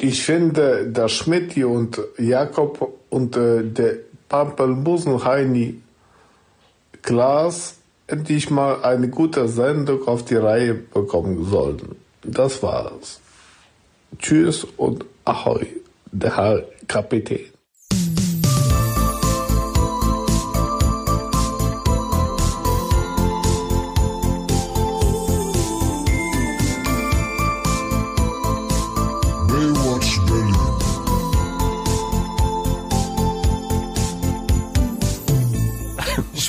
Ich finde, der Schmidti und Jakob und äh, der Pampelmusen Heini Klaas endlich mal eine gute Sendung auf die Reihe bekommen sollten. Das war's. Tschüss und Ahoi, der Herr Kapitän.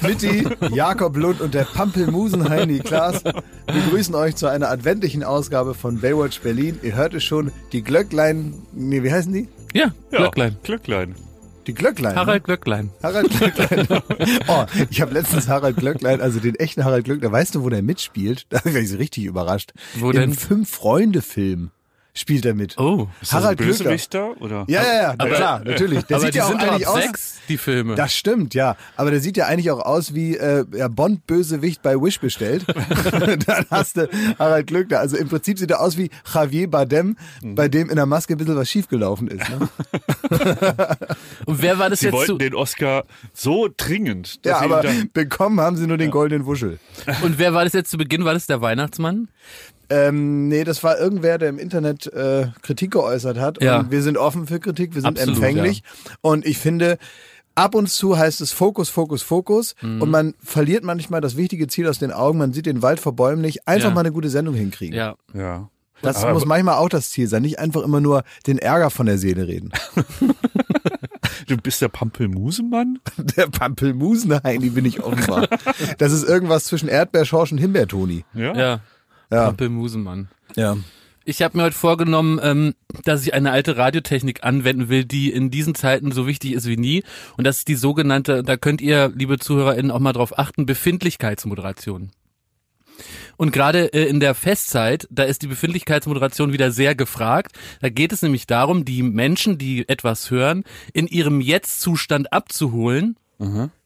Schmidti, Jakob Lund und der Pampelmusen-Heini Klaas begrüßen euch zu einer adventlichen Ausgabe von Baywatch Berlin. Ihr hört es schon, die Glöcklein, nee, wie heißen die? Ja, Glöcklein. Glöcklein. Die Glöcklein. ne? Harald Glöcklein. Harald Glöcklein. Oh, ich habe letztens Harald Glöcklein, also den echten Harald Glöcklein, weißt du, wo der mitspielt? Da war ich richtig überrascht. Wo Im denn? Fünf-Freunde-Film spielt er mit. Oh. Ist das ein Bösewichter oder? Ja, ja, ja, Aber- klar, natürlich. Der Aber sieht die ja auch sind doch ab eigentlich aus. sechs, die Filme. Das stimmt, ja. Aber der sieht ja eigentlich auch aus wie äh, ja, Bond-Bösewicht bei Wish bestellt. Dann hast du Harald Glöckner. Also im Prinzip sieht er aus wie Javier Bardem, Mhm. bei dem in der Maske ein bisschen was schiefgelaufen ist. Ne? Und wer war das Sie jetzt wollten zu, den Oscar so dringend. dass Ja, sie aber bekommen haben sie nur den goldenen Wuschel. Und wer war das jetzt zu Beginn? War das der Weihnachtsmann? Ähm, nee, das war irgendwer, der im Internet äh, Kritik geäußert hat. Ja. Und wir sind offen für Kritik, wir sind Absolut, empfänglich. Und ich finde, ab und zu heißt es Fokus, Fokus, Fokus. Mhm. Und man verliert manchmal das wichtige Ziel aus den Augen. Man sieht den Wald vor Bäumen nicht. Einfach Ja. mal eine gute Sendung hinkriegen. Ja. ja. Das Aber- muss manchmal auch das Ziel sein. Nicht einfach immer nur den Ärger von der Seele reden. Du bist der Pampelmusenmann? Der Pampelmusenheini bin ich offenbar. Das ist irgendwas zwischen Erdbeerschorsch und Himbeertoni. Ja. Ja. Ja. Pampelmusenmann. Ja. Ich habe mir heute vorgenommen, ähm, dass ich eine alte Radiotechnik anwenden will, die in diesen Zeiten so wichtig ist wie nie. Und das ist die sogenannte, da könnt ihr, liebe ZuhörerInnen, auch mal drauf achten, Befindlichkeitsmoderation. Und gerade äh, in der Festzeit, da ist die Befindlichkeitsmoderation wieder sehr gefragt. Da geht es nämlich darum, die Menschen, die etwas hören, in ihrem Jetzt-Zustand abzuholen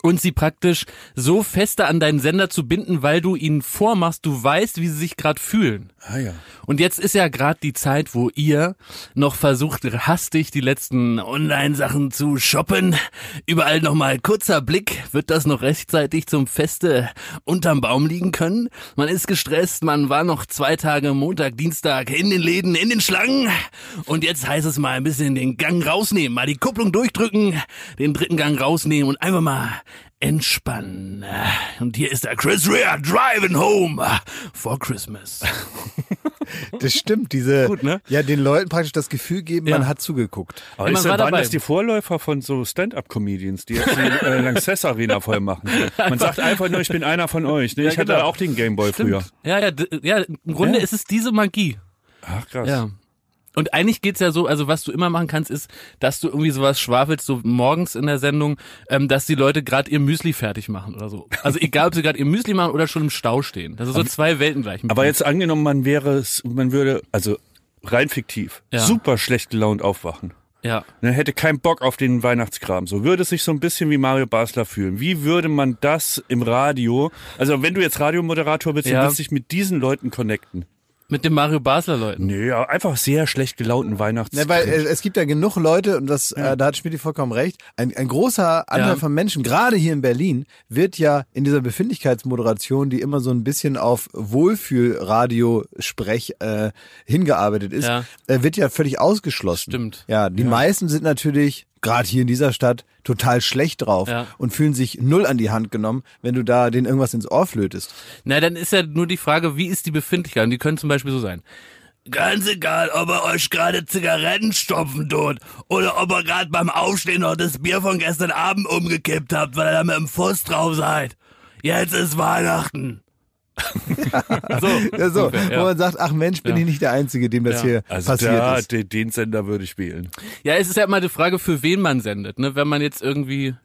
und sie praktisch so fester an deinen Sender zu binden, weil du ihnen vormachst, du weißt, wie sie sich gerade fühlen. Ah ja. Und jetzt ist ja gerade die Zeit, wo ihr noch versucht, hastig die letzten Online-Sachen zu shoppen. Überall nochmal kurzer Blick. Wird das noch rechtzeitig zum Feste unterm Baum liegen können? Man ist gestresst, man war noch zwei Tage Montag, Dienstag in den Läden, in den Schlangen. Und jetzt heißt es mal ein bisschen den Gang rausnehmen, mal die Kupplung durchdrücken, den dritten Gang rausnehmen und einfach mal entspannen. Und hier ist der Chris Rea driving home for Christmas. Das stimmt, diese, Gut, ne? ja, den Leuten praktisch das Gefühl geben, Ja. man hat zugeguckt. Aber Ja, man ist, war waren dabei. das die Vorläufer von so Stand-Up-Comedians, die jetzt die äh, Lanxess Arena voll machen? Man sagt einfach nur, ich bin einer von euch. Ne? Ich hatte genau. auch den Gameboy Stimmt. früher. Ja, ja, ja, im Grunde Ja. ist es diese Magie. Ach krass. Ja. Und eigentlich geht's ja so, also was du immer machen kannst, ist, dass du irgendwie sowas schwafelst, so morgens in der Sendung, ähm, dass die Leute gerade ihr Müsli fertig machen oder so. Also egal, ob sie gerade ihr Müsli machen oder schon im Stau stehen. Das sind so zwei Welten gleich. Aber jetzt angenommen, man wäre es, man würde, also rein fiktiv, Ja. super schlecht gelaunt aufwachen. Ja. Ne, hätte keinen Bock auf den Weihnachtskram. So würde es sich so ein bisschen wie Mario Basler fühlen. Wie würde man das im Radio, also wenn du jetzt Radiomoderator bist, Ja. du willst dich mit diesen Leuten connecten. Mit den Mario Basler Leuten. Nee, ja, einfach sehr schlecht gelaunten Weihnachts. Ne, weil äh, es gibt ja genug Leute, und das, äh, da hat Schmidt vollkommen recht, ein, ein großer Anteil Ja. von Menschen, gerade hier in Berlin, wird ja in dieser Befindlichkeitsmoderation, die immer so ein bisschen auf Wohlfühlradio-Sprech äh, hingearbeitet ist, Ja. äh, wird ja völlig ausgeschlossen. Stimmt. Ja, die meisten sind natürlich, gerade hier in dieser Stadt, total schlecht drauf Ja. und fühlen sich null an die Hand genommen, wenn du da denen irgendwas ins Ohr flötest. Na, dann ist ja nur die Frage, wie ist die Befindlichkeit? Und die können zum Beispiel so sein. Ganz egal, ob er euch gerade Zigaretten stopfen tut oder ob ihr gerade beim Aufstehen noch das Bier von gestern Abend umgekippt habt, weil ihr da mit dem Fuß drauf seid. Jetzt ist Weihnachten. So, Ja, so, ungefähr, ja. wo man sagt, ach Mensch, bin Ja. ich nicht der Einzige, dem das Ja. hier also passiert da, ist. den, den Sender würde ich wählen. Ja, es ist ja immer die Frage, für wen man sendet. Ne? Wenn man jetzt irgendwie,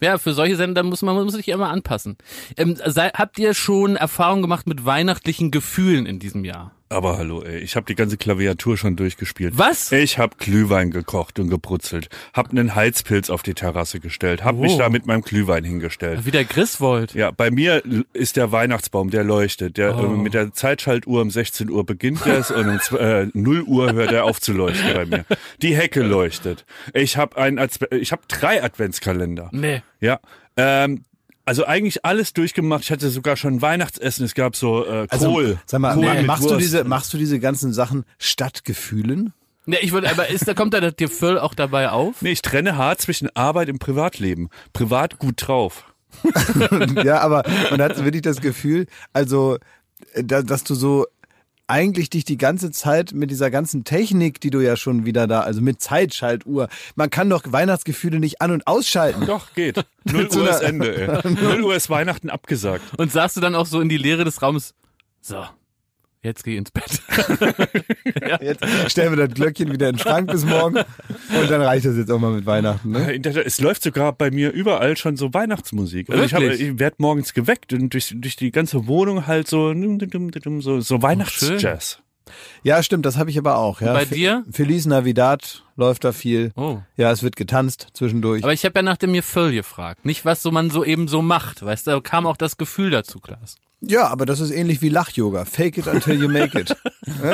ja, für solche Sender muss man, man muss sich immer anpassen. Ähm, sei, habt ihr schon Erfahrung gemacht mit weihnachtlichen Gefühlen in diesem Jahr? Aber hallo, ey, ich habe die ganze Klaviatur schon durchgespielt. Was? Ich habe Glühwein gekocht und gebrutzelt, hab einen Heizpilz auf die Terrasse gestellt, hab mich Oh. da mit meinem Glühwein hingestellt. Wie der Griswold. Ja, bei mir ist der Weihnachtsbaum, der leuchtet. Der Oh. äh, mit der Zeitschaltuhr um 16 Uhr beginnt es und um äh, 0 Uhr hört er auf zu leuchten bei mir. Die Hecke leuchtet. Ich habe ein ich habe drei Adventskalender. Nee. Ja. Ähm, also eigentlich alles durchgemacht. Ich hatte sogar schon Weihnachtsessen. Es gab so äh, Also, Kohl. Sag mal, Kohl mit machst du Wurst. diese, machst du diese ganzen Sachen statt Gefühlen? Nee, ich würde, aber ist, da kommt da der Gefühl auch dabei auf? Nee, ich trenne hart zwischen Arbeit und Privatleben. Privat gut drauf. ja, aber man hat wirklich das Gefühl, also, äh, da, dass du so eigentlich dich die ganze Zeit mit dieser ganzen Technik, die du ja schon wieder da, also mit Zeitschaltuhr, man kann doch Weihnachtsgefühle nicht an- und ausschalten. Doch, geht. 0 so Uhr ist Ende, ey. 0 Uhr ist Weihnachten abgesagt. Und sagst du dann auch so in die Leere des Raums, so, jetzt geh ins Bett. Jetzt stellen wir das Glöckchen wieder in den Schrank bis morgen und dann reicht das jetzt auch mal mit Weihnachten. Ne? Der- Es läuft sogar bei mir überall schon so Weihnachtsmusik. Also ich, ich werde morgens geweckt und durch, durch die ganze Wohnung halt so so, so Weihnachtsjazz. Ja, stimmt, das habe ich aber auch. Ja. bei dir? Feliz Navidad läuft da viel. Oh. Ja, es wird getanzt zwischendurch. Aber ich habe ja nach dem Gefühl gefragt. Nicht, was so man so eben so macht. Weißt du, da kam auch das Gefühl dazu, Klaas. Ja, aber das ist ähnlich wie Lach-Yoga. Fake it until you make it.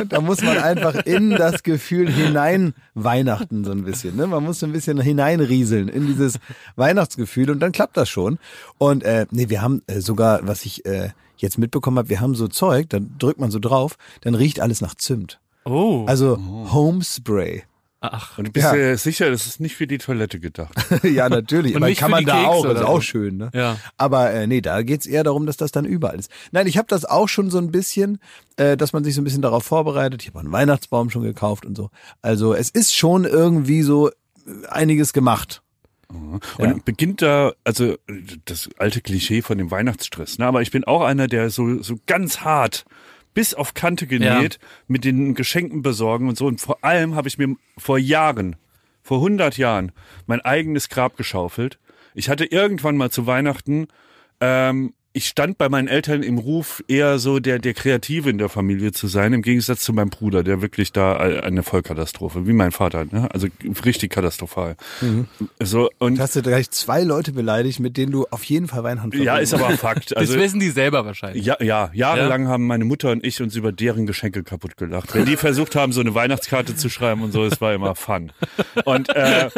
Da muss man einfach in das Gefühl hinein Weihnachten so ein bisschen. Ne? Man muss so ein bisschen hineinrieseln in dieses Weihnachtsgefühl und dann klappt das schon. Und äh, nee, wir haben äh, sogar, was ich äh, jetzt mitbekommen habe, wir haben so Zeug, dann drückt man so drauf, dann riecht alles nach Zimt. Oh. Also Home Spray. Ach. Und du bist Ja. ja. sicher, das ist nicht für die Toilette gedacht. ja, natürlich. Und Aber nicht kann für man die da Kekse auch, das ist auch so. schön. Ne? Ja. Aber äh, nee, da geht's eher darum, dass das dann überall ist. Nein, ich habe das auch schon so ein bisschen, äh, dass man sich so ein bisschen darauf vorbereitet. Ich habe einen Weihnachtsbaum schon gekauft und so. Also es ist schon irgendwie so äh, einiges gemacht. Und Ja. beginnt da, also das alte Klischee von dem Weihnachtsstress. Ne? Aber ich bin auch einer, der so, so ganz hart bis auf Kante genäht mit den Geschenken besorgen und so. Und vor allem habe ich mir vor Jahren, vor 100 Jahren, mein eigenes Grab geschaufelt. Ich hatte irgendwann mal zu Weihnachten, ähm, ich stand bei meinen Eltern im Ruf, eher so der, der Kreative in der Familie zu sein, im Gegensatz zu meinem Bruder, der wirklich da eine Vollkatastrophe, wie mein Vater, ne? also richtig katastrophal. So, und Du hast ja gleich zwei Leute beleidigt, mit denen du auf jeden Fall Weihnachten ja, ist aber Fakt. Also, das wissen die selber wahrscheinlich. ja, ja, jahrelang haben meine Mutter und ich uns über deren Geschenke kaputt gelacht. Wenn die versucht haben, so eine Weihnachtskarte zu schreiben und so, es war immer Fun. Und äh,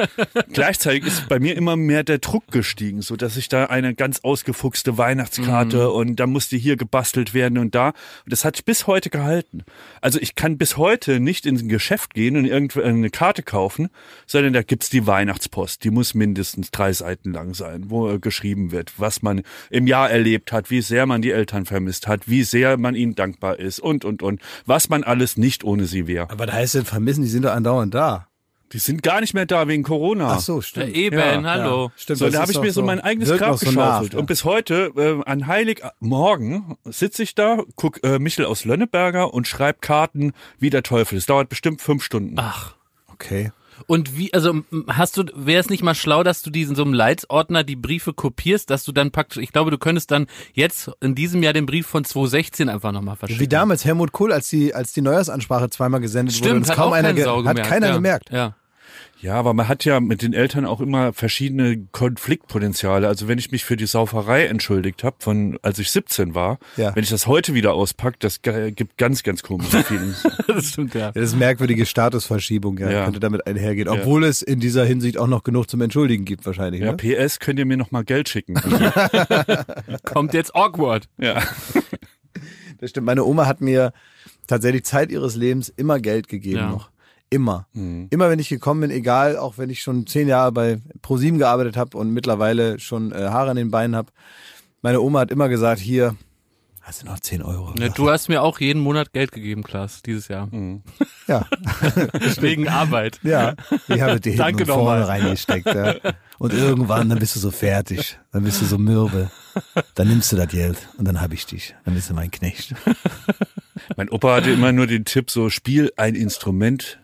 gleichzeitig ist bei mir immer mehr der Druck gestiegen, so dass ich da eine ganz ausgefuchste Weihnachtskarte und da musste hier gebastelt werden und da. Und das hat bis heute gehalten. Also ich kann bis heute nicht in ein Geschäft gehen und irgendeine Karte kaufen, sondern da gibt's die Weihnachtspost. Die muss mindestens drei Seiten lang sein, wo äh, geschrieben wird, was man im Jahr erlebt hat, wie sehr man die Eltern vermisst hat, wie sehr man ihnen dankbar ist und, und, und. Was man alles nicht ohne sie wäre. aber da heißt denn vermissen, die sind doch andauernd da. Die sind gar nicht mehr da wegen Corona. Ach so, Ja, stimmt. eben, Ja, hallo. Stimmt, So, das da habe ich mir so mein eigenes Grab so nach, geschaufelt. ja. Und bis heute, äh, an Heiligmorgen, sitze ich da, guck äh, Michel aus Lönneberger und schreibe Karten wie der Teufel. Es dauert bestimmt fünf Stunden. Ach. Okay. Und wie, also hast du, wäre es nicht mal schlau, dass du diesen so einem Leitsordner die Briefe kopierst, dass du dann praktisch, ich glaube, du könntest dann jetzt in diesem Jahr den Brief von 2016 einfach nochmal verschicken. Wie damals Helmut Kohl, als die, als die Neujahrsansprache zweimal gesendet wurde, Stimmt, es hat kaum auch einer ge Sau hat gemerkt. keiner ja. gemerkt. Ja. Ja, aber man hat ja mit den Eltern auch immer verschiedene Konfliktpotenziale. Also wenn ich mich für die Sauferei entschuldigt habe, von als ich 17 war, Ja. wenn ich das heute wieder auspacke, das gibt ganz, ganz komische Feelings. Das stimmt, ja. Ja, das ist merkwürdige Statusverschiebung, ja, Ja. könnte damit einhergehen. Obwohl es in dieser Hinsicht auch noch genug zum Entschuldigen gibt, wahrscheinlich. ja, Ne? PS, könnt ihr mir noch mal Geld schicken? Kommt jetzt awkward. ja. Das stimmt. Meine Oma hat mir tatsächlich Zeit ihres Lebens immer Geld gegeben Ja. noch. Immer. Immer wenn ich gekommen bin, egal, auch wenn ich schon zehn Jahre bei ProSieben gearbeitet habe und mittlerweile schon äh, Haare an den Beinen habe. Meine Oma hat immer gesagt, hier, hast du noch zehn Euro? Ja, du hast mir auch jeden Monat Geld gegeben, Klaas, dieses Jahr. ja. Wegen Arbeit. Ja, ich habe dir hinten und vorne reingesteckt. Ja. Und irgendwann, dann bist du so fertig, dann bist du so mürbe, dann nimmst du das Geld und dann habe ich dich, dann bist du mein Knecht. Mein Opa hatte immer nur den Tipp, so spiel ein Instrument,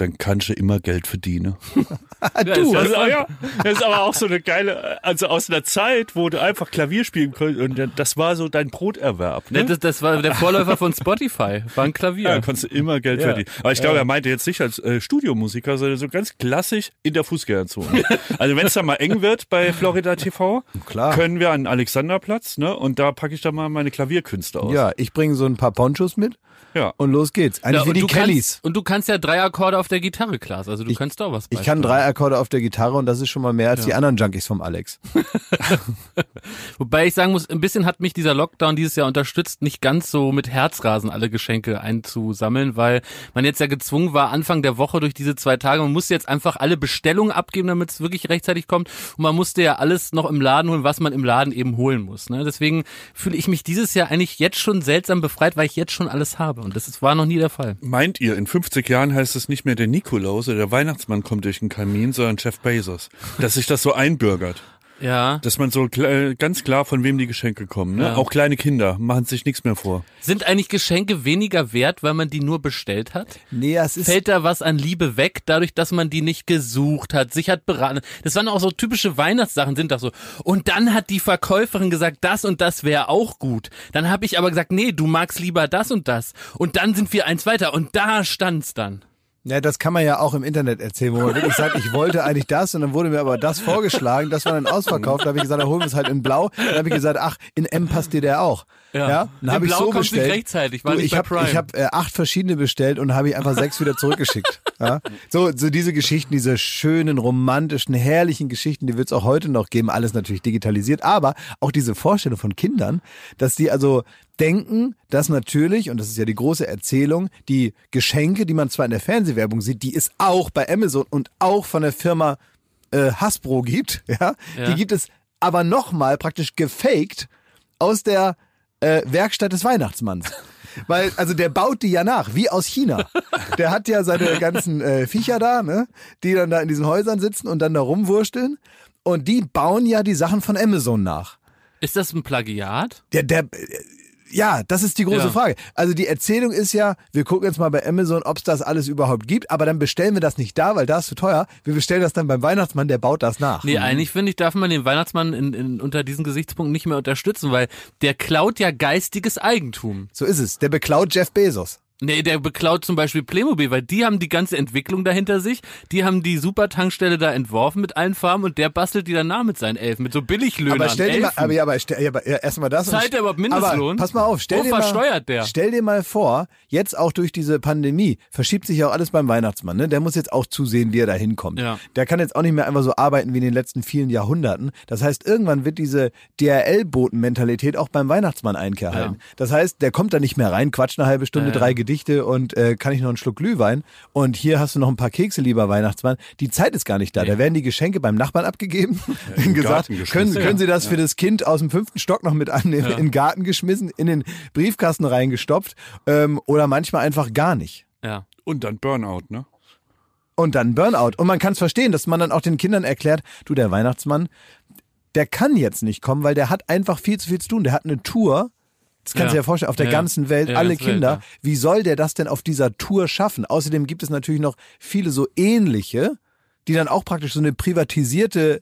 dann kannst du immer Geld verdienen. du, Das ist, auch, ja, das ist aber auch so eine geile, also aus einer Zeit, wo du einfach Klavier spielen konntest und das war so dein Broterwerb. Ne? das, das war der Vorläufer von Spotify, war ein Klavier. Ja, da konntest du immer Geld Ja. verdienen. Aber ich glaube, er meinte jetzt nicht als äh, Studiomusiker, sondern so ganz klassisch in der Fußgängerzone. also wenn es dann mal eng wird bei Florida TV, Klar. können wir an den Alexanderplatz, ne? Und da packe ich dann mal meine Klavierkünste aus. Ja, ich bringe so ein paar Ponchos mit Ja. und los geht's. Eigentlich Ja, wie die Kellys. Kannst, und du kannst ja drei Akkorde auf der Gitarre, Klaas. Also du kannst doch was Ich kann drei Akkorde auf der Gitarre und das ist schon mal mehr als die anderen Junkies vom Alex. Wobei ich sagen muss, ein bisschen hat mich dieser Lockdown dieses Jahr unterstützt, nicht ganz so mit Herzrasen alle Geschenke einzusammeln, weil man jetzt ja gezwungen war, Anfang der Woche durch diese zwei Tage, man musste jetzt einfach alle Bestellungen abgeben, damit es wirklich rechtzeitig kommt. Und man musste ja alles noch im Laden holen, was man im Laden eben holen muss. Ne? Deswegen fühle ich mich dieses Jahr eigentlich jetzt schon seltsam befreit, weil ich jetzt schon alles habe. Und das war noch nie der Fall. Meint ihr, in 50 Jahren heißt es nicht mehr der Nikolaus oder der Weihnachtsmann kommt durch den Kamin, sondern Jeff Bezos? Dass sich das so einbürgert. Ja. Dass man so kl ganz klar, von wem die Geschenke kommen. Ne? Ja. Auch kleine Kinder machen sich nichts mehr vor. Sind eigentlich Geschenke weniger wert, weil man die nur bestellt hat? Nee, es ist fällt da was an Liebe weg, dadurch, dass man die nicht gesucht hat, sich hat beraten. Das waren auch so typische Weihnachtssachen, sind doch so. Und dann hat die Verkäuferin gesagt, das und das wäre auch gut. Dann habe ich aber gesagt, nee, du magst lieber das und das. Und dann sind wir eins weiter und da stand's dann. Ja, das kann man ja auch im Internet erzählen, wo man wirklich sagt, ich wollte eigentlich das und dann wurde mir aber das vorgeschlagen, das war dann ausverkauft. Da habe ich gesagt, da holen wir es halt in Blau. Dann habe ich gesagt, ach, in M passt dir der auch. Ja. Dann In habe ich so kommt's nicht bestellt. rechtzeitig, war du, ich habe hab, äh, acht verschiedene bestellt und habe ich einfach sechs wieder zurückgeschickt. Ja? So, so diese Geschichten, diese schönen, romantischen, herrlichen Geschichten, die wird es auch heute noch geben. Alles natürlich digitalisiert, aber auch diese Vorstellung von Kindern, dass die also denken, dass natürlich, und das ist ja die große Erzählung, die Geschenke, die man zwar in der Fernsehwerbung sieht, die es auch bei Amazon und auch von der Firma äh, Hasbro gibt, ja, Ja. die gibt es aber nochmal praktisch gefaked aus der äh, Werkstatt des Weihnachtsmanns. Weil, also der baut die ja nach, wie aus China. Der hat ja seine ganzen äh, Viecher da, ne, die dann da in diesen Häusern sitzen und dann da rumwursteln. Und die bauen ja die Sachen von Amazon nach. Ist das ein Plagiat? Der, der, ja, das ist die große Ja. Frage. Also die Erzählung ist ja, wir gucken jetzt mal bei Amazon, ob es das alles überhaupt gibt, aber dann bestellen wir das nicht da, weil da ist zu teuer. Wir bestellen das dann beim Weihnachtsmann, der baut das nach. Nee, eigentlich finde ich, darf man den Weihnachtsmann in, in, unter diesen Gesichtspunkten nicht mehr unterstützen, weil der klaut ja geistiges Eigentum. So ist es. Der beklaut Jeff Bezos. Nee, der beklaut zum Beispiel Playmobil, weil die haben die ganze Entwicklung dahinter sich. Die haben die Supertankstelle da entworfen mit allen Farben und der bastelt die dann nach mit seinen Elfen, mit so Billiglöhnern. Aber stell dir mal, aber, ja, aber, stell, ja, aber ja, erstmal das. Zahlt der überhaupt Mindestlohn? Aber pass mal auf, stell Wo dir mal, versteuert der? Stell dir mal vor, jetzt auch durch diese Pandemie verschiebt sich ja auch alles beim Weihnachtsmann. Ne? Der muss jetzt auch zusehen, wie er da hinkommt. Ja. Der kann jetzt auch nicht mehr einfach so arbeiten wie in den letzten vielen Jahrhunderten. Das heißt, irgendwann wird diese DRL-Boten-Mentalität auch beim Weihnachtsmann Einkehr halten. Ja. Das heißt, der kommt da nicht mehr rein, quatscht eine halbe Stunde, drei Gedichte und äh, kann ich noch einen Schluck Glühwein. Und hier hast du noch ein paar Kekse, lieber Weihnachtsmann. Die Zeit ist gar nicht da. Da werden die Geschenke beim Nachbarn abgegeben. im gesagt, können, können Sie das für das Kind aus dem fünften Stock noch mit annehmen, in den Garten geschmissen, in den Briefkasten reingestopft ähm, oder manchmal einfach gar nicht. Ja. Und dann Burnout, ne? Und dann Burnout. Und man kann es verstehen, dass man dann auch den Kindern erklärt, du, der Weihnachtsmann, der kann jetzt nicht kommen, weil der hat einfach viel zu viel zu tun. Der hat eine Tour. Das kannst du Ja. dir vorstellen, auf der Ja. ganzen Welt, Ja, alle Welt, Kinder. ja. Wie soll der das denn auf dieser Tour schaffen? Außerdem gibt es natürlich noch viele so ähnliche, die dann auch praktisch so eine privatisierte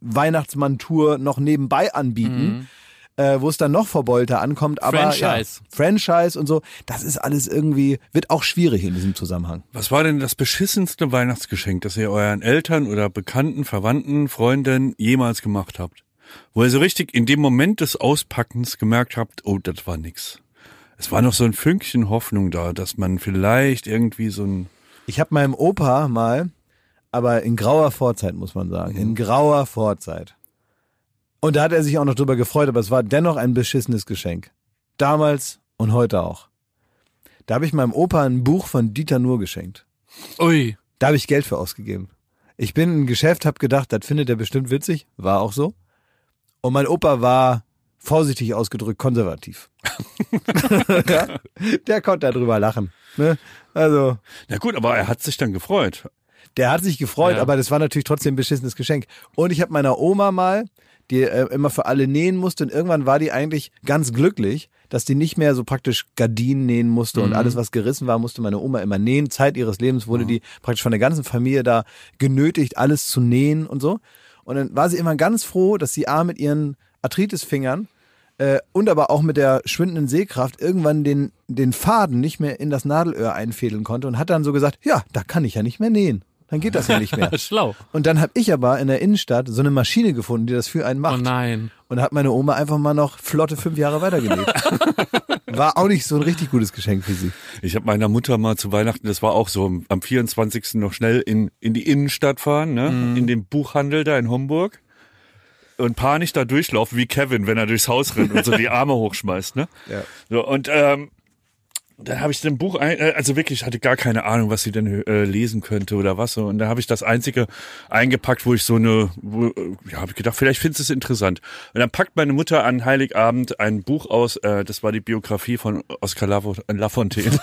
Weihnachtsmann-Tour noch nebenbei anbieten. Äh, wo es dann noch verbeulter ankommt, aber Mhm. Franchise. Ja, Franchise und so, das ist alles irgendwie, wird auch schwierig in diesem Zusammenhang. Was war denn das beschissenste Weihnachtsgeschenk, das ihr euren Eltern oder Bekannten, Verwandten, Freunden jemals gemacht habt? Wo ihr so richtig in dem Moment des Auspackens gemerkt habt, oh, das war nix. Es war noch so ein Fünkchen Hoffnung da, dass man vielleicht irgendwie so ein Ich habe meinem Opa mal, aber in grauer Vorzeit, muss man sagen, in grauer Vorzeit. Und da hat er sich auch noch drüber gefreut, aber es war dennoch ein beschissenes Geschenk. Damals und heute auch. Da habe ich meinem Opa ein Buch von Dieter Nuhr geschenkt. Ui. Da habe ich Geld für ausgegeben. Ich bin in ein Geschäft, habe gedacht, das findet er bestimmt witzig. War auch so. Und mein Opa war, vorsichtig ausgedrückt, konservativ. ja, der konnte darüber lachen. Ne? Also, Na gut, aber er hat sich dann gefreut. Der hat sich gefreut, Ja. aber das war natürlich trotzdem ein beschissenes Geschenk. Und ich habe meiner Oma mal, die äh, immer für alle nähen musste und irgendwann war die eigentlich ganz glücklich, dass die nicht mehr so praktisch Gardinen nähen musste und alles, was gerissen war, musste meine Oma immer nähen. Zeit ihres Lebens wurde die praktisch von der ganzen Familie da genötigt, alles zu nähen und so. Und dann war sie immer ganz froh, dass sie A mit ihren Arthritisfingern äh, und aber auch mit der schwindenden Sehkraft irgendwann den, den Faden nicht mehr in das Nadelöhr einfädeln konnte und hat dann so gesagt, ja, da kann ich ja nicht mehr nähen. Dann geht das ja nicht mehr. Schlau. Und dann habe ich aber in der Innenstadt so eine Maschine gefunden, die das für einen Oh macht. nein. Und da hat meine Oma einfach mal noch flotte fünf Jahre weitergenäht. War auch nicht so ein richtig gutes Geschenk für sie. Ich habe meiner Mutter mal zu Weihnachten, das war auch so, am 24. noch schnell in, in die Innenstadt fahren, ne? in den Buchhandel da in Homburg und panisch da durchlaufen wie Kevin, wenn er durchs Haus rennt und so die Arme hochschmeißt. Ne? Ja. So, und ähm, dann habe ich ein Buch, ein, äh, also wirklich, ich hatte gar keine Ahnung, was sie denn äh, lesen könnte oder was so. Und da habe ich das einzige eingepackt, wo ich so eine, wo, äh, ja, habe ich gedacht, vielleicht findest du es interessant. Und dann packt meine Mutter an Heiligabend ein Buch aus, äh, das war die Biografie von Oscar Lafo- Lafontaine.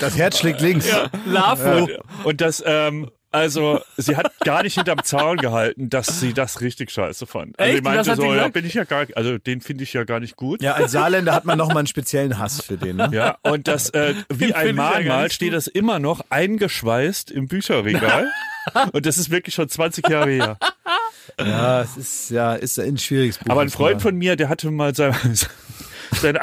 Das Herz schlägt links. Lafo. Und, und das, ähm, also sie hat gar nicht hinterm Zaun gehalten, dass sie das richtig scheiße fand. Also Echt? sie meinte so, ja, bin ich ja gar, also den finde ich ja gar nicht gut. Ja, als Saarländer hat man noch mal einen speziellen Hass für den. Ne? Ja, und das, äh, wie find ein ja Mahnmal nicht steht das immer noch eingeschweißt im Bücherregal. und das ist wirklich schon 20 Jahre her. Ja, es ist ja ist ein schwieriges Buch. Aber ein Freund von mir, der hatte mal sein, seine,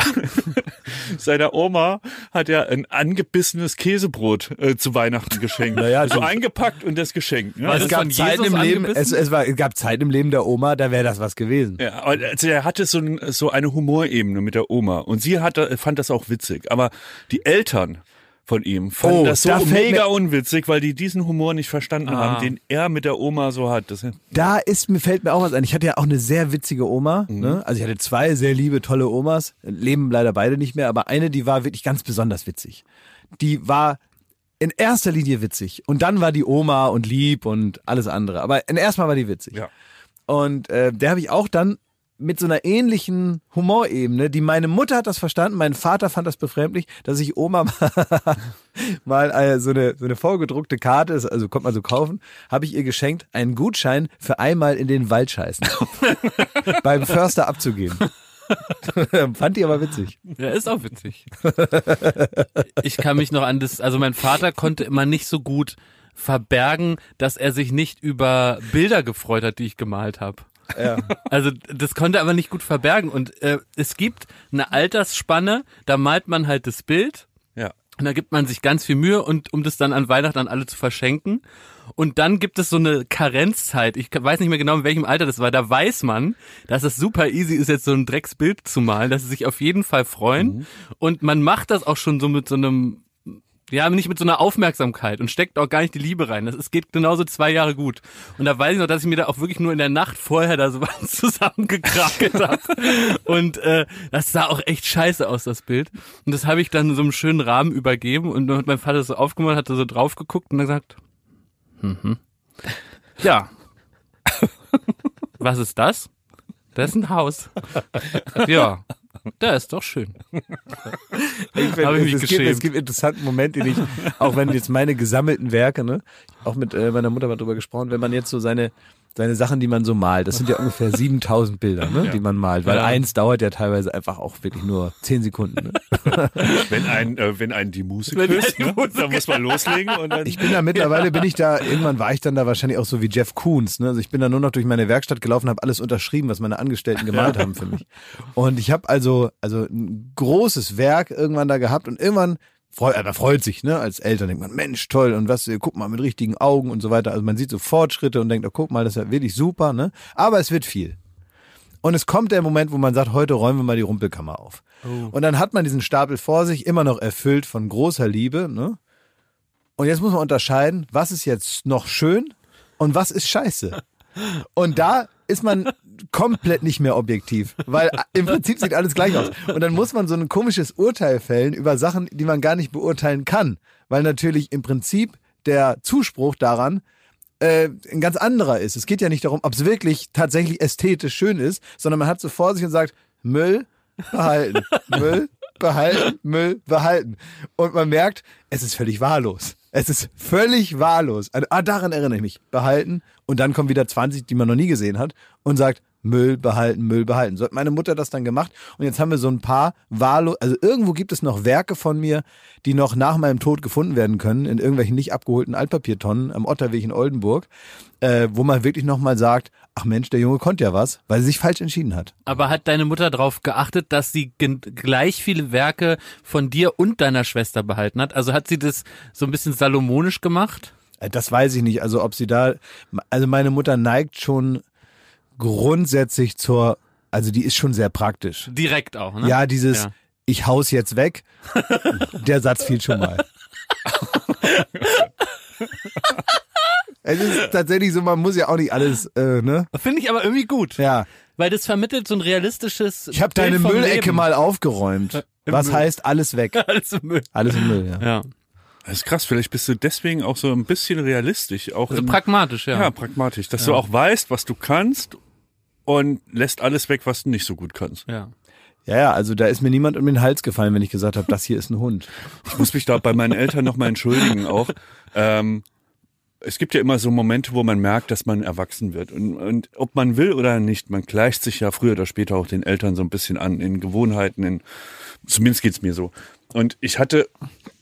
seiner Oma hat ja ein angebissenes Käsebrot äh, zu Weihnachten geschenkt. Naja, so die- eingepackt und das geschenkt. Ne? Es ist gab Zeiten im Leben, es, es, war, es gab Zeiten im Leben der Oma, da wäre das was gewesen. Ja, also er hatte so, ein, so eine Humorebene mit der Oma und sie hatte, fand das auch witzig. Aber die Eltern von ihm fanden Oh, das so da fällt mega unwitzig, weil die diesen Humor nicht verstanden Ah. haben, den er mit der Oma so hat. Das, Da ist mir fällt mir auch was ein. Ich hatte ja auch eine sehr witzige Oma. Ne? Also ich hatte zwei sehr liebe, tolle Omas. Leben leider beide nicht mehr, aber eine, die war wirklich ganz besonders witzig. Die war in erster Linie witzig und dann war die Oma und lieb und alles andere. Aber in erstmal war die witzig. ja. Und äh, der habe ich auch dann mit so einer ähnlichen Humorebene, die meine Mutter hat das verstanden, mein Vater fand das befremdlich, dass ich Oma mal, äh, so, eine, so eine vorgedruckte Karte, also kommt man so kaufen, habe ich ihr geschenkt, einen Gutschein für einmal in den Wald scheißen. beim Förster abzugeben. Fand die aber witzig. Ja, ist auch witzig. Ich kann mich noch an das, also mein Vater konnte immer nicht so gut verbergen, dass er sich nicht über Bilder gefreut hat, die ich gemalt habe. Ja. Also das konnte er aber nicht gut verbergen. Und äh, es gibt eine Altersspanne, da malt man halt das Bild Ja. und da gibt man sich ganz viel Mühe und um das dann an Weihnachten an alle zu verschenken. Und dann gibt es so eine Karenzzeit. Ich weiß nicht mehr genau, in welchem Alter das war. Da weiß man, dass es super easy ist, jetzt so ein Drecksbild zu malen, dass sie sich auf jeden Fall freuen. Und man macht das auch schon so mit so einem, ja, nicht mit so einer Aufmerksamkeit und steckt auch gar nicht die Liebe rein. Das, es geht genauso zwei Jahre gut. Und da weiß ich noch, dass ich mir da auch wirklich nur in der Nacht vorher da so was zusammengekrakelt habe. Und äh, das sah auch echt scheiße aus, das Bild. Und das habe ich dann so einem schönen Rahmen übergeben und dann hat mein Vater so aufgemacht, hat da so drauf geguckt und dann gesagt, mhm. ja. Was ist das? Das ist ein Haus. Ja, der ist doch schön. Ich find, Hab ich es, mich es, gibt, es gibt interessanten Momente, die ich, auch wenn jetzt meine gesammelten Werke, ne, auch mit äh, meiner Mutter mal drüber gesprochen, wenn man jetzt so seine, seine Sachen, die man so malt, das sind ja ungefähr 7000 Bilder, ne, die man malt, weil Ja. eins dauert ja teilweise einfach auch wirklich nur 10 Sekunden. Ne? Wenn ein, äh, wenn ein die Musik Wenn küsst, ne? Dann muss man loslegen und dann. Ich bin da mittlerweile, bin ich da, irgendwann war ich dann da wahrscheinlich auch so wie Jeff Koons, ne, also ich bin da nur noch durch meine Werkstatt gelaufen, habe alles unterschrieben, was meine Angestellten gemalt haben für mich. Und ich habe also, also ein großes Werk irgendwann da gehabt und irgendwann freut, äh, man freut sich, ne, als Eltern denkt man, Mensch, toll, und was, äh, guck mal, mit richtigen Augen und so weiter. Also man sieht so Fortschritte und denkt, oh, guck mal, das ist ja wirklich super, ne? Aber es wird viel. Und es kommt der Moment, wo man sagt, heute räumen wir mal die Rumpelkammer auf. Und dann hat man diesen Stapel vor sich, immer noch erfüllt von großer Liebe, ne? Und jetzt muss man unterscheiden, was ist jetzt noch schön und was ist scheiße. Und da ist man komplett nicht mehr objektiv, weil im Prinzip sieht alles gleich aus. Und dann muss man so ein komisches Urteil fällen über Sachen, die man gar nicht beurteilen kann, weil natürlich im Prinzip der Zuspruch daran äh, ein ganz anderer ist. Es geht ja nicht darum, ob es wirklich tatsächlich ästhetisch schön ist, sondern man hat so vor sich und sagt, Müll behalten, Müll behalten, Müll behalten. Und man merkt, es ist völlig wahllos. Es ist völlig wahllos. Also, Ah, daran erinnere ich mich. Behalten. Und dann kommen wieder 20, die man noch nie gesehen hat und sagt, Müll behalten, Müll behalten. So hat meine Mutter das dann gemacht. Und jetzt haben wir so ein paar wahllos, also irgendwo gibt es noch Werke von mir, die noch nach meinem Tod gefunden werden können, in irgendwelchen nicht abgeholten Altpapiertonnen am Otterweg in Oldenburg, äh, wo man wirklich nochmal sagt, ach Mensch, der Junge konnte ja was, weil sie sich falsch entschieden hat. Aber hat deine Mutter darauf geachtet, dass sie gleich viele Werke von dir und deiner Schwester behalten hat? Also hat sie das so ein bisschen salomonisch gemacht? Äh, Das weiß ich nicht. Also ob sie da, also meine Mutter neigt schon grundsätzlich zur, also die ist schon sehr praktisch. Direkt auch, ne? Ja, dieses, Ja. ich haus jetzt weg, der Satz fiel schon mal. es ist tatsächlich so, man muss ja auch nicht alles, äh, ne? Finde ich aber irgendwie gut. Ja. Weil das vermittelt so ein realistisches. Ich habe deine Müllecke Leben. mal aufgeräumt. Im Was Müll. heißt alles weg? Alles im Müll. Alles im Müll, ja. Ja. Das ist krass, vielleicht bist du deswegen auch so ein bisschen realistisch. Auch Also in, pragmatisch, ja. ja, pragmatisch. Dass du auch weißt, was du kannst und lässt alles weg, was du nicht so gut kannst. ja. Ja, ja, also da ist mir niemand um den Hals gefallen, wenn ich gesagt habe, das hier ist ein Hund. Ich muss mich da bei meinen Eltern nochmal entschuldigen auch. Ähm, es gibt ja immer so Momente, wo man merkt, dass man erwachsen wird. Und, und ob man will oder nicht, man gleicht sich ja früher oder später auch den Eltern so ein bisschen an, in Gewohnheiten, in, zumindest geht's mir so. Und ich hatte,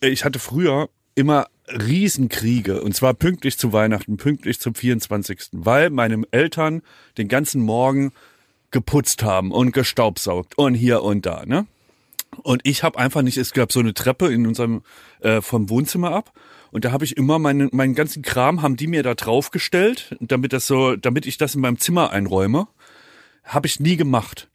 ich hatte früher immer Riesenkriege, und zwar pünktlich zu Weihnachten, pünktlich zum 24., weil meine Eltern den ganzen Morgen geputzt haben und gestaubsaugt und hier und da, ne? Und ich habe einfach nicht, es gab so eine Treppe in unserem äh, vom Wohnzimmer ab und da habe ich immer meinen meinen ganzen Kram haben die mir da draufgestellt, damit das so, damit ich das in meinem Zimmer einräume, habe ich nie gemacht.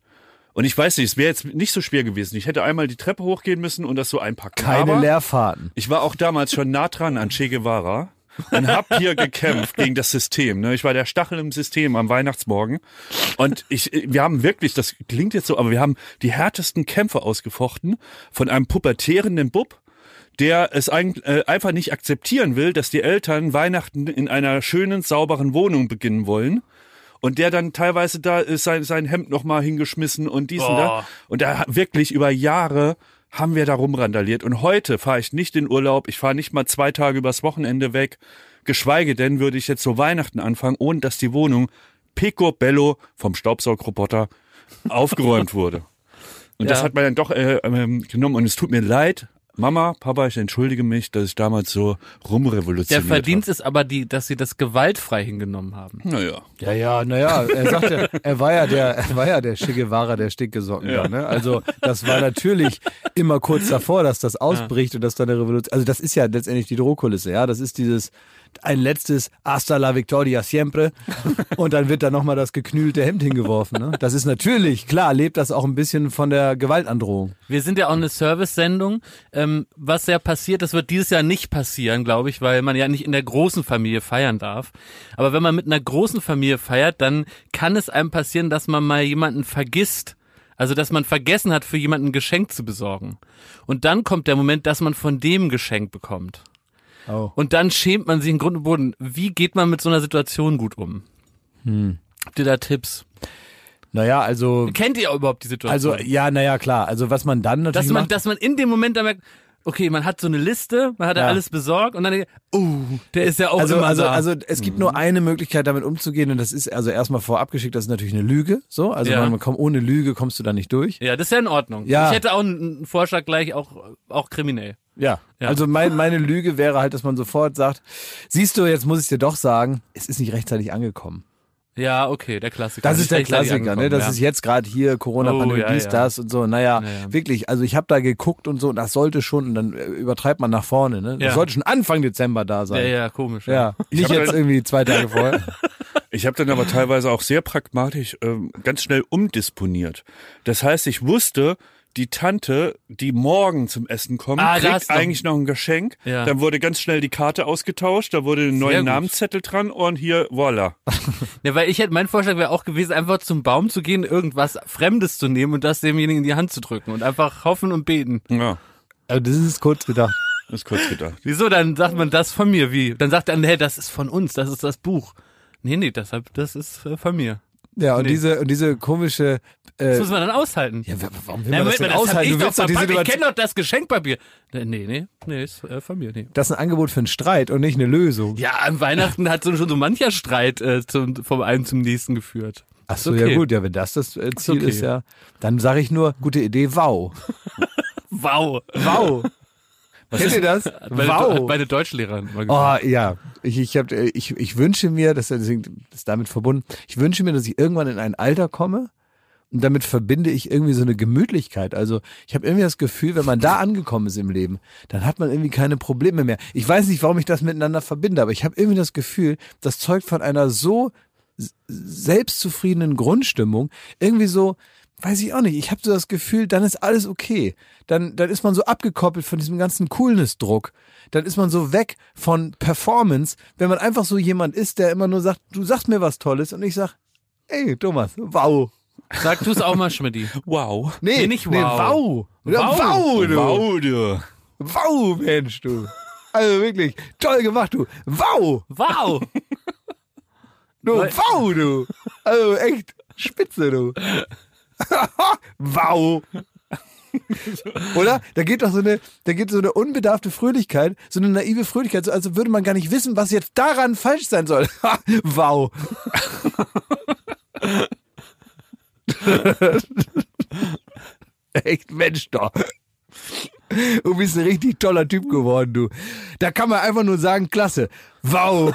Und ich weiß nicht, es wäre jetzt nicht so schwer gewesen. Ich hätte einmal die Treppe hochgehen müssen und das so einpacken. Keine Aber Leerfahrten. ich war auch damals schon nah dran an Che Guevara und hab hier gekämpft gegen das System. Ne? Ich war der Stachel im System am Weihnachtsmorgen. Und ich, wir haben wirklich, das klingt jetzt so, aber wir haben die härtesten Kämpfe ausgefochten von einem pubertärenden Bub, der es äh, einfach nicht akzeptieren will, dass die Eltern Weihnachten in einer schönen, sauberen Wohnung beginnen wollen. Und der dann teilweise da ist sein, sein Hemd nochmal hingeschmissen und dies und Boah. das. Und da wirklich über Jahre haben wir da rumrandaliert. Und heute fahre ich nicht in Urlaub, ich fahre nicht mal zwei Tage übers Wochenende weg. Geschweige denn würde ich jetzt so Weihnachten anfangen, ohne dass die Wohnung picobello vom Staubsaugroboter aufgeräumt wurde. Und das Ja. hat man dann doch äh, ähm, genommen. Und es tut mir leid, Mama, Papa, ich entschuldige mich, dass ich damals so Der rumrevolutioniert Verdienst ist aber die, dass sie das gewaltfrei hingenommen haben. habe. Naja. Ja, ja, naja, er sagte, er war ja der, er war ja der Che Guevara der Stickesocken Ja. da, ne? Also, das war natürlich immer kurz davor, dass das ausbricht und dass da eine Revolution, also das ist ja letztendlich die Drohkulisse, ja? Das ist dieses, ein letztes Hasta la Victoria siempre und dann wird da nochmal das geknühlte Hemd hingeworfen, ne? Das ist natürlich, klar, lebt das auch ein bisschen von der Gewaltandrohung. Wir sind ja auch eine Service-Sendung. Ähm, was ja passiert, das wird dieses Jahr nicht passieren, glaube ich, weil man ja nicht in der großen Familie feiern darf. Aber wenn man mit einer großen Familie feiert, dann kann es einem passieren, dass man mal jemanden vergisst. Also, dass man vergessen hat, für jemanden ein Geschenk zu besorgen. Und dann kommt der Moment, dass man von dem Geschenk bekommt. Oh. Und dann schämt man sich in Grund und Boden. Wie geht man mit so einer Situation gut um? Habt ihr da Tipps? Naja, also, Kennt ihr überhaupt die Situation? also, ja, naja, klar, also was man dann natürlich dass man, macht, dass man in dem Moment dann merkt, okay, man hat so eine Liste, man hat ja alles besorgt und dann, oh, der ist ja auch also, immer also, da. also es gibt nur eine Möglichkeit, damit umzugehen, und das ist also erstmal vorab geschickt, das ist natürlich eine Lüge. So, also Ja. man kommt ohne Lüge kommst du da nicht durch. ja, das ist ja in Ordnung. Ja. Ich hätte auch einen einen Vorschlag gleich, auch, auch kriminell. Ja. Ja. Also mein, meine Lüge wäre halt, dass man sofort sagt, siehst du, jetzt muss ich dir doch sagen, es ist nicht rechtzeitig angekommen. Ja, okay, der Klassiker. Das ist der Klassiker, ne? Das ja. ist jetzt gerade hier Corona-Pandemie, Oh, ja, dies, ja. das und so. Naja, Ja, ja. wirklich. Also ich habe da geguckt und so, und das sollte schon, und dann äh, übertreibt man nach vorne, ne? Das Ja. sollte schon Anfang Dezember da Ja, sein. ja, komisch. Ja, nicht jetzt dann- irgendwie zwei Tage vorher. Ich habe dann aber teilweise auch sehr pragmatisch ähm, ganz schnell umdisponiert. Das heißt, ich wusste, die Tante, die morgen zum Essen kommt, Ah, kriegt eigentlich noch ein Geschenk. Ja. Dann wurde ganz schnell die Karte ausgetauscht, da wurde ein neuer. Namenszettel dran und hier, voila. Ja, weil ich hätte, mein Vorschlag wäre auch gewesen, einfach zum Baum zu gehen, irgendwas Fremdes zu nehmen und das demjenigen in die Hand zu drücken und einfach hoffen und beten. Ja, Also das ist kurz gedacht. das ist kurz gedacht. Wieso? Dann sagt man das von mir, wie? Dann sagt er, nee, das ist von uns, das ist das Buch. Nee, nee, deshalb, das ist äh, von mir. Ja, und Nee. diese, und diese komische, Das äh, muss man dann aushalten. ja, wa- warum will Na, man das denn das aushalten? ich Du willst doch. Ich kenne doch das Geschenkpapier. Nee, nee, nee, ist äh, von mir, nee. das ist ein Angebot für einen Streit und nicht eine Lösung. Ja, an Weihnachten hat so schon so mancher Streit äh, zum, vom einen zum nächsten geführt. Ach so, okay. ja gut, ja, wenn das das äh, Ziel okay. ist, ja, dann sage ich nur, gute Idee, wow. Wow. Wow. Kennt ihr das? Meine, wow. meine Deutschlehrerin mal Oh ja, ich, ich, hab, äh, ich, ich wünsche mir, das ist damit verbunden, ich wünsche mir, dass ich irgendwann in ein Alter komme und damit verbinde ich irgendwie so eine Gemütlichkeit. Also ich habe irgendwie das Gefühl, wenn man da angekommen ist im Leben, dann hat man irgendwie keine Probleme mehr. Ich weiß nicht, warum ich das miteinander verbinde, aber ich habe irgendwie das Gefühl, das zeugt von einer so selbstzufriedenen Grundstimmung, irgendwie so, weiß ich auch nicht, ich habe so das Gefühl, dann ist alles okay. Dann, dann ist man so abgekoppelt von diesem ganzen Coolness-Druck. Dann ist man so weg von Performance, wenn man einfach so jemand ist, der immer nur sagt, du sagst mir was Tolles und ich sag, ey Thomas, wow. Sag du es auch mal, Schmidti. Wow. Nee, Nee, nicht Nee, wow. wow. Wow. wow, du. Wow, du. Wow, Mensch, du. Also wirklich, toll gemacht, du. Wow. Wow. Du, wow, du. Also echt, spitze, du. wow. Oder? Da geht doch so eine, da geht so eine unbedarfte Fröhlichkeit, so eine naive Fröhlichkeit, so als würde man gar nicht wissen, was jetzt daran falsch sein soll. wow. Echt Mensch doch. Du bist ein richtig toller Typ geworden, du. Da kann man einfach nur sagen, klasse. Wow.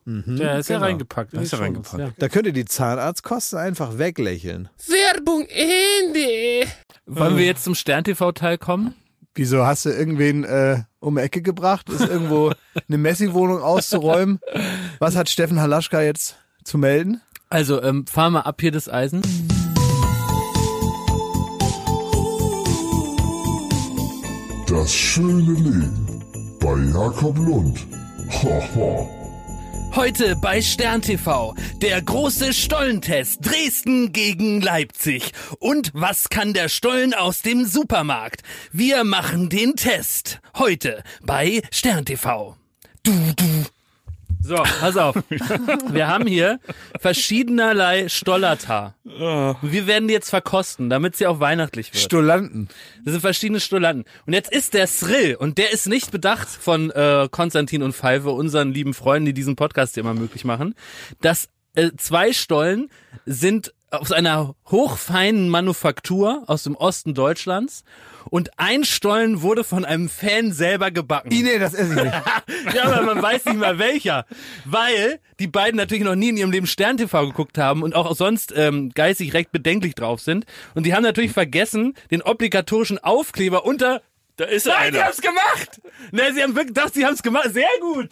Ja, ist ja genau. reingepackt. Da ist er die Shownotes, reingepackt. Da könnt ihr die Zahnarztkosten einfach weglächeln. Werbung Ende. Wollen wir jetzt zum Stern-TV-Teil kommen? Wieso hast du irgendwen äh, um die Ecke gebracht? Ist irgendwo eine Messi-Wohnung auszuräumen? Was hat Steffen Halaschka jetzt zu melden? Also, ähm, fahr mal ab hier das Eisen. Das schöne Leben bei Jakob Lund. Haha. Heute bei Stern TV der große Stollentest Dresden gegen Leipzig. Und was kann der Stollen aus dem Supermarkt? Wir machen den Test. Heute bei Stern TV. Du, du. So, pass auf. Wir haben hier verschiedenerlei Stollata. Wir werden die jetzt verkosten, damit sie auch weihnachtlich wird. Stolanten. Das sind verschiedene Stolanten. Und jetzt ist der Thrill, und der ist nicht bedacht von äh, Konstantin und Pfeife, unseren lieben Freunden, die diesen Podcast hier immer möglich machen, dass äh, zwei Stollen sind aus einer hochfeinen Manufaktur aus dem Osten Deutschlands und ein Stollen wurde von einem Fan selber gebacken. Nee, das esse ich nicht. Ja, aber man weiß nicht mal welcher. Weil die beiden natürlich noch nie in ihrem Leben Stern-TV geguckt haben und auch sonst ähm, geistig recht bedenklich drauf sind. Und die haben natürlich vergessen, den obligatorischen Aufkleber unter... Da ist Nein, einer. sie haben's gemacht! Nein, sie haben wirklich gedacht, sie haben's gemacht. Sehr gut!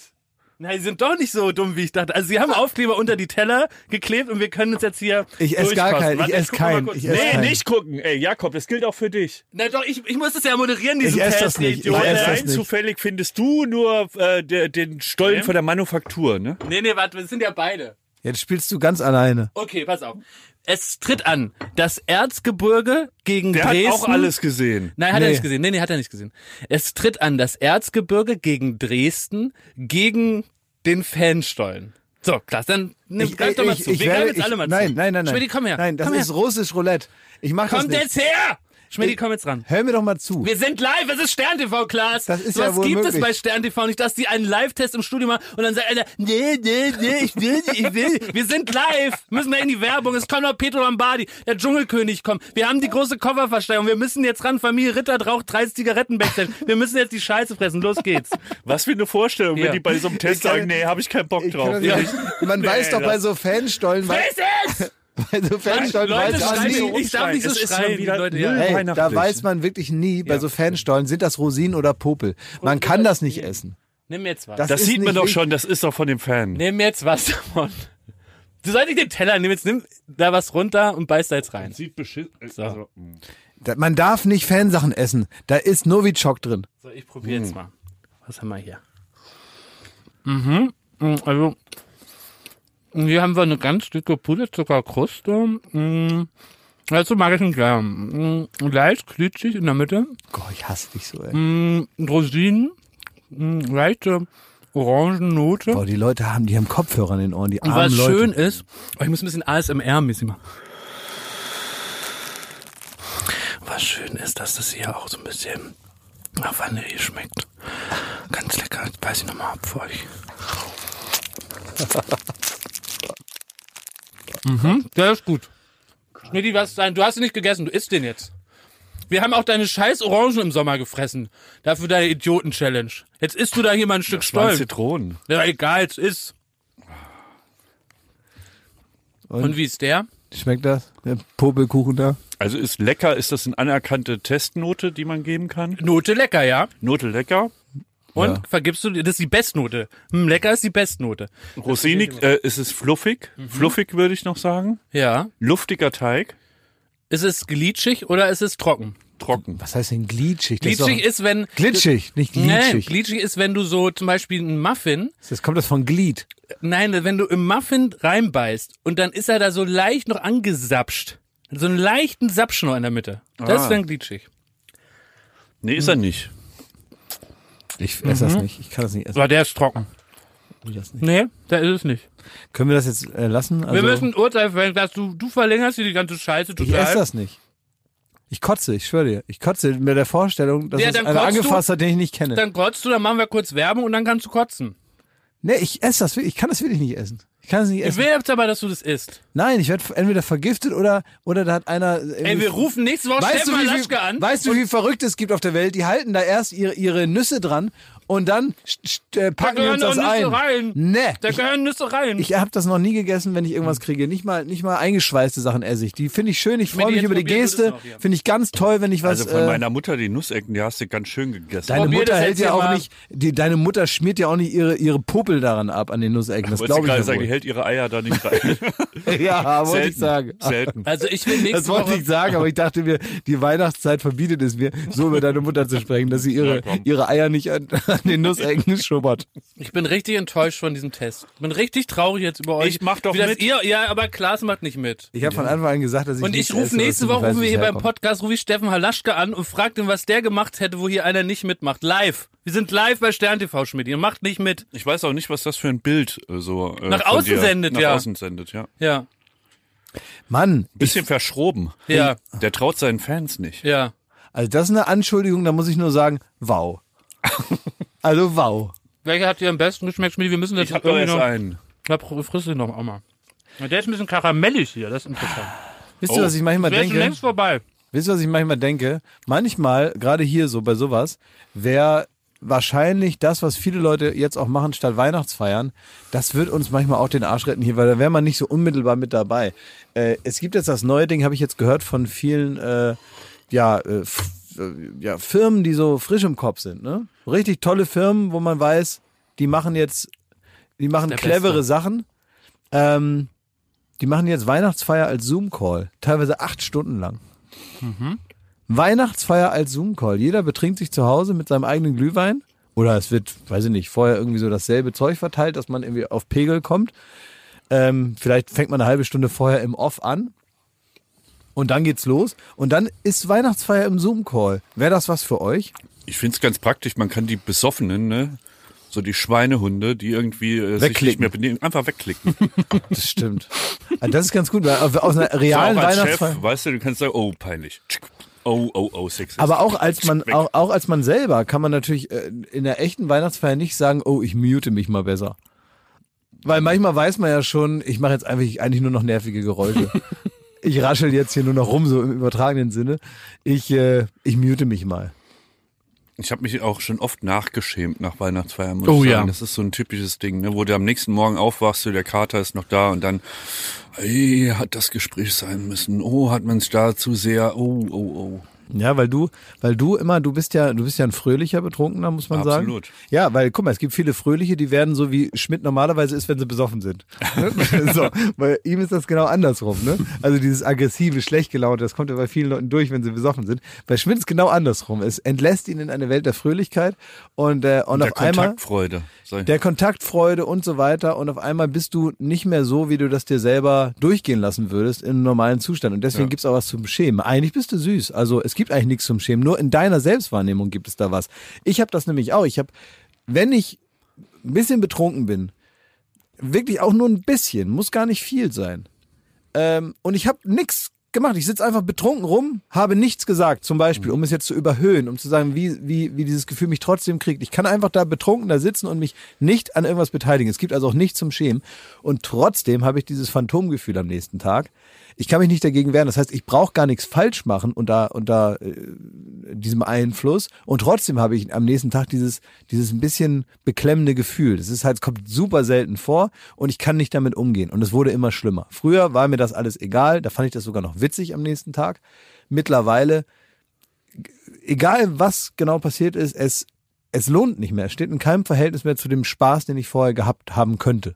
Nein, sie sind doch nicht so dumm, wie ich dachte. Also sie haben Aufkleber unter die Teller geklebt und wir können uns jetzt hier Ich esse gar keinen, ich esse keinen. Ich esse Nee, keinen. nicht gucken. Ey, Jakob, das gilt auch für dich. Na doch, ich, ich muss das ja moderieren, diesen Ich esse Test, das nicht. Ich esse das Rein nicht. zufällig findest du nur äh, den Stollen Nee. von der Manufaktur, ne? Nee, nee, warte, das sind ja beide. Jetzt spielst du ganz alleine. Okay, pass auf. Es tritt an. Das Erzgebirge gegen Der Dresden. hat auch alles gesehen. Nein, hat Nee. er nicht gesehen. Nee, nee, hat er nicht gesehen. Es tritt an das Erzgebirge gegen Dresden gegen den Fanstollen. So, klasse, dann nimm, greif doch mal zu. Wir werde- greifen jetzt alle mal nein, zu. Nein, nein, nein. Schmidti, komm her. Nein, das komm ist her. russisch Roulette. Ich mach das Kommt nicht. jetzt her! Schmidti, komm jetzt ran. Hör mir doch mal zu. Wir sind live, es ist Stern TV, Klaas. Das ist so ja was wohl gibt es möglich. bei Stern TV nicht, dass die einen Live-Test im Studio machen und dann sagt einer, nee, nee, nee, ich will nicht, ich will. Wir sind live, müssen wir in die Werbung. Es kommt noch Petro Lombardi, der Dschungelkönig kommt. Wir haben die große Kofferversteigerung. Wir müssen jetzt ran. Familie Ritter raucht 30 Zigaretten backstage. Wir müssen jetzt die Scheiße fressen. Los geht's. Was für eine Vorstellung, Ja. wenn die bei so einem Test kann- sagen, nee, habe ich keinen Bock drauf. Ja. nicht. Man weiß doch bei so Fanstollen, bei, Friss es! Bei so Fanstollen Leute, weiß man schreien nie. Ich darf nicht so schreien, wieder die Leute, ja. Hey, da weiß man wirklich nie, bei so Fanstollen, sind das Rosinen oder Popel. Man kann das nicht essen. Nimm jetzt was. Das Das sieht man doch schon, das ist doch von dem Fan. Nimm jetzt was davon. Du sollst nicht den Teller nehmen, jetzt nimm da was runter und beiß da jetzt rein. Sieht beschissen. Also, mh. Da- Man darf nicht Fansachen essen. Da ist Novichok drin. So, ich probiere jetzt mal. Was haben wir hier? Mhm. mm, Also, hier haben wir eine ganz dicke Puderzuckerkruste. Mm, Also mag ich ihn gern. Mm, Leicht klitschig in der Mitte. Gott, ich hasse dich so, ey. Mm, Rosinen. Leichte Orangennote. Boah, die Leute haben, die haben Kopfhörer in den Ohren, die Und armen was Leute. schön ist, oh, ich muss ein bisschen ASMR-mäßig machen. Was schön ist, dass das hier auch so ein bisschen nach Vanille schmeckt. Ganz lecker. Jetzt beiß ich nochmal ab für euch. mhm, der ist gut. Schnitti, was sein? Du hast ihn nicht gegessen, du isst den jetzt. Wir haben auch deine scheiß Orangen im Sommer gefressen. Dafür deine Idioten-Challenge. Jetzt isst du da hier mal ein Stück Stollen. Zitronen. Ja, egal, es ist. Und, Und? wie ist der? Schmeckt das? Der Popelkuchen da? Also ist lecker, ist das eine anerkannte Testnote, die man geben kann? Note lecker, ja. Note lecker. Und Ja. vergibst du, das ist die Bestnote. Hm, lecker ist die Bestnote. Rosinig, äh, ist es fluffig? Fluffig würde ich noch sagen. Ja. Luftiger Teig. Ist es glitschig oder ist es trocken? Trocken. Was heißt denn glitschig? Das Glitschig ist, ist, wenn. glitschig, nicht Nee, glitschig. glitschig ist, wenn du so zum Beispiel einen Muffin, Das kommt das von Glied. nein, wenn du im Muffin reinbeißt und dann ist er da so leicht noch angesapscht. So einen leichten Sapsch noch in der Mitte. Das Ah. ist dann glitschig. Nee, ist er nicht. Ich esse das nicht. Ich kann das nicht essen. Aber der ist trocken. Ich das nicht. Nee, der ist es nicht. Können wir das jetzt äh, lassen? Also, Wir müssen ein Urteil fällen, dass du, du verlängerst hier die ganze Scheiße ich total. esse das nicht. Ich kotze, ich schwöre dir. Ich kotze mit der Vorstellung, dass Ja, es einer kotzt du- angefasst hat, den ich nicht kenne. Dann kotzt du, dann machen wir kurz Werbung und dann kannst du kotzen. nee, ich esse das wirklich. Ich kann das wirklich nicht essen. Ich kann es nicht Ich essen. will jetzt aber, dass du das isst. Nein, ich werde entweder vergiftet oder, oder da hat einer. Ey, wir rufen nächste Woche weißt du, Stefan wie Laschke an. weißt du, wie viel Verrückte es gibt auf der Welt? Die halten da erst ihre, ihre Nüsse dran und dann äh, packen wir gehören uns das Nüsse ein. rein. Nee. Da gehören Nüsse rein. Ich habe das noch nie gegessen, wenn ich irgendwas kriege. Nicht mal, nicht mal eingeschweißte Sachen esse ich. Die finde ich schön. Ich freue mich über die Geste. Finde ich ganz toll, wenn ich was. Also von äh, meiner Mutter die Nussecken, die hast du ganz schön gegessen. Deine Probier Mutter hält ja auch mal. nicht, die, deine Mutter schmiert ja auch nicht ihre, ihre Popel daran ab, an den Nussecken. Das glaube ich gerade ja sagen, die hält ihre Eier da nicht rein. Ja, wollte ich sagen. Selten. also ich will nächste Das wollte Woche. ich sagen, aber ich dachte mir, die Weihnachtszeit verbietet es mir, so über deine Mutter zu sprechen, dass sie ihre, ihre Eier nicht an, an den Nussecken schubbert. Ich bin richtig enttäuscht von diesem Test. Ich bin richtig traurig jetzt über euch. Ich mach doch mit. Ihr, ja, aber Klaas macht nicht mit. Ich habe von Anfang an gesagt, dass ich Und nicht ich rufe nächste Woche, ich rufen wir hier beim. Podcast, rufe ich Steffen Halaschke an und fragt ihn, was der gemacht hätte, wo hier einer nicht mitmacht. Live. Wir sind live bei Stern TV, Schmidt. Ihr macht nicht mit. Ich weiß auch nicht, was das für ein Bild äh, so äh, Nach von außen dir, sendet, nach ja. außen sendet, ja. Ja, Mann, Bisschen verschroben. ja, Der traut seinen Fans nicht. ja. also das ist eine Anschuldigung, da muss ich nur sagen, wow. Also wow. Welcher hat dir am besten geschmeckt, Schmidt? Wir müssen das Ich hab doch irgendwie erst noch... einen. Ja, pr- friss den noch auch mal. Ja, Der ist ein bisschen karamellig hier, das ist interessant. Wisst Oh. ihr, was ich manchmal Der ist schon denke? längst vorbei. Wisst ihr, was ich manchmal denke? Manchmal, gerade hier so bei sowas, wäre wahrscheinlich das, was viele Leute jetzt auch machen statt Weihnachtsfeiern, das wird uns manchmal auch den Arsch retten hier, weil da wäre man nicht so unmittelbar mit dabei. Äh, es gibt jetzt das neue Ding, habe ich jetzt gehört von vielen äh, ja, äh, f- äh, ja, Firmen, die so frisch im Kopf sind. Ne? Richtig tolle Firmen, wo man weiß, die machen jetzt, die machen clevere Beste. Sachen. Ähm, die machen jetzt Weihnachtsfeier als Zoom-Call, teilweise acht Stunden lang. Weihnachtsfeier als Zoom-Call. Jeder betrinkt sich zu Hause mit seinem eigenen Glühwein. Oder es wird, weiß ich nicht, vorher irgendwie so dasselbe Zeug verteilt, dass man irgendwie auf Pegel kommt. Ähm, vielleicht fängt man eine halbe Stunde vorher im Off an. Und dann geht's los. Und dann ist Weihnachtsfeier im Zoom-Call. Wäre das was für euch? Ich find's ganz praktisch, man kann die Besoffenen, ne? So die Schweinehunde, die irgendwie äh, sich nicht mehr benehmen, einfach wegklicken. Das stimmt. Also das ist ganz gut, weil aus einer realen als Weihnachtsfeier. Chef, weißt du, du kannst sagen, oh, peinlich. Oh, oh, oh, sexist. Aber auch als man, auch, auch als man selber kann man natürlich äh, in der echten Weihnachtsfeier nicht sagen, oh, ich mute mich mal besser. Weil manchmal weiß man ja schon, ich mache jetzt einfach eigentlich nur noch nervige Geräusche. ich raschel jetzt hier nur noch rum, so im übertragenen Sinne. Ich, äh, ich mute mich mal. Ich habe mich auch schon oft nachgeschämt nach Weihnachtsfeiern. Muss Oh ich ja. sagen. Das ist so ein typisches Ding, ne? wo du am nächsten Morgen aufwachst, so der Kater ist noch da und dann, ey, hat das Gespräch sein müssen. Oh, hat man es da zu sehr. Oh, oh, oh. Ja, weil du, weil du immer, du bist ja, du bist ja ein fröhlicher Betrunkener, muss man sagen. Absolut. Ja, weil guck mal, es gibt viele Fröhliche, die werden so wie Schmidt normalerweise ist, wenn sie besoffen sind. So, bei ihm ist das genau andersrum, ne? Also dieses aggressive, schlecht gelaunte, das kommt ja bei vielen Leuten durch, wenn sie besoffen sind. Bei Schmidt ist genau andersrum. Es entlässt ihn in eine Welt der Fröhlichkeit und äh, und, Der auf einmal Kontaktfreude. Ich. der Kontaktfreude und so weiter und auf einmal bist du nicht mehr so, wie du das dir selber durchgehen lassen würdest in einem normalen Zustand und deswegen Ja. gibt's auch was zum Schämen. Eigentlich bist du süß, also es gibt eigentlich nichts zum Schämen, nur in deiner Selbstwahrnehmung gibt es da was. Ich habe das nämlich auch, ich habe, wenn ich ein bisschen betrunken bin, wirklich auch nur ein bisschen, muss gar nicht viel sein. Ähm, und ich habe nix gemacht. Ich sitze einfach betrunken rum, habe nichts gesagt, zum Beispiel, um es jetzt zu überhöhen, um zu sagen, wie, wie, wie dieses Gefühl mich trotzdem kriegt. Ich kann einfach da betrunken da sitzen und mich nicht an irgendwas beteiligen. Es gibt also auch nichts zum Schämen. Und trotzdem habe ich dieses Phantomgefühl am nächsten Tag. Ich kann mich nicht dagegen wehren. Das heißt, ich brauche gar nichts falsch machen unter, unter äh, diesem Einfluss. Und trotzdem habe ich am nächsten Tag dieses, dieses ein bisschen beklemmende Gefühl. Das ist halt, es kommt super selten vor und ich kann nicht damit umgehen. Und es wurde immer schlimmer. Früher war mir das alles egal. Da fand ich das sogar noch witzig am nächsten Tag. Mittlerweile, egal was genau passiert ist, es, es lohnt nicht mehr. Es steht in keinem Verhältnis mehr zu dem Spaß, den ich vorher gehabt haben könnte.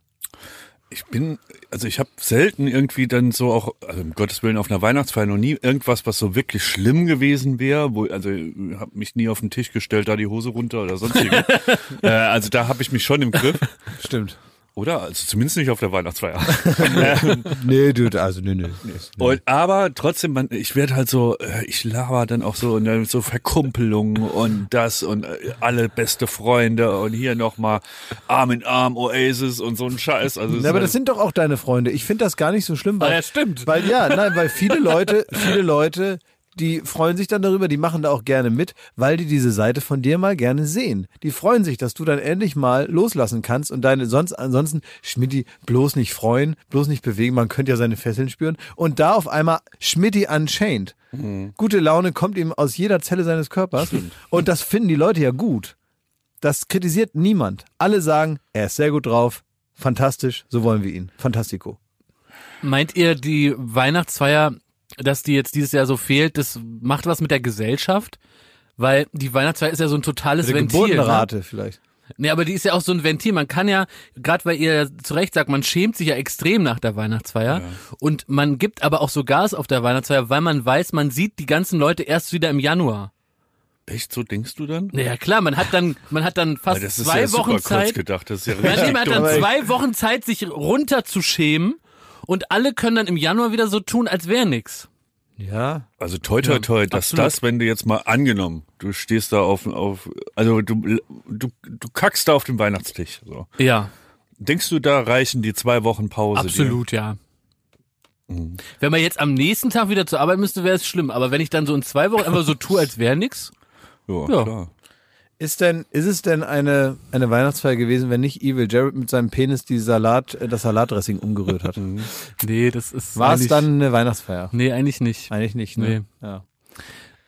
Ich bin, also ich habe selten irgendwie dann so auch, also um Gottes Willen auf einer Weihnachtsfeier noch nie irgendwas, was so wirklich schlimm gewesen wäre, wo, also habe mich nie auf den Tisch gestellt, da die Hose runter oder sonstige. äh, also da habe ich mich schon im Griff, Stimmt. Oder? Also zumindest nicht auf der Weihnachtsfeier. Nee, du, also nee, nee. Und, aber trotzdem, man, ich werde halt so, äh, ich laber dann auch so, ne, so Verkumpelung und das und äh, alle beste Freunde und hier nochmal Arm in Arm Oasis und so ein Scheiß. Also Ja, aber das sind doch auch deine Freunde. Ich finde das gar nicht so schlimm, weil, Ah, ja, stimmt. weil ja, nein, weil viele Leute, viele Leute, die freuen sich dann darüber, die machen da auch gerne mit, weil die diese Seite von dir mal gerne sehen. Die freuen sich, dass du dann endlich mal loslassen kannst und deine sonst ansonsten Schmidti bloß nicht freuen, bloß nicht bewegen, man könnte ja seine Fesseln spüren und da auf einmal Schmidti unchained. Gute Laune kommt ihm aus jeder Zelle seines Körpers und das finden die Leute ja gut. Das kritisiert niemand. Alle sagen, er ist sehr gut drauf, fantastisch, so wollen wir ihn. Fantastico. Meint ihr, die Weihnachtsfeier, dass die jetzt dieses Jahr so fehlt, das macht was mit der Gesellschaft? Weil die Weihnachtsfeier ist ja so ein totales Eine Ventil. Ne? Geburtenrate vielleicht. Nee, aber die ist ja auch so ein Ventil. Man kann ja, gerade weil ihr zu Recht sagt, man schämt sich ja extrem nach der Weihnachtsfeier. Und man gibt aber auch so Gas auf der Weihnachtsfeier, weil man weiß, man sieht die ganzen Leute erst wieder im Januar. Echt, so denkst du dann? Naja, klar, man hat dann, man hat dann fast Weil das ist zwei ja super Wochen kurz Zeit. gedacht. Das ist ja Ja, richtig man hat dann zwei Wochen Zeit, sich runterzuschämen und alle können dann im Januar wieder so tun, als wäre nix. Ja. Also toi toi toi, dass absolut. das, wenn du jetzt mal angenommen, du stehst da auf, auf also du, du, du kackst da auf dem Weihnachtstisch. So. Ja, Denkst du, da reichen die zwei Wochen Pause? absolut, ja. Mhm. Wenn man jetzt am nächsten Tag wieder zur Arbeit müsste, wäre es schlimm. Aber wenn ich dann so in zwei Wochen einfach so tue, als wäre nix. Dir? Ja, Ja. klar. Ist denn, ist es denn eine, eine Weihnachtsfeier gewesen, wenn nicht Evil Jared mit seinem Penis die Salat, äh, das Salatdressing umgerührt hat? Nee, das ist. War es dann eine Weihnachtsfeier? Nee, eigentlich nicht. Eigentlich nicht, ne? Ja.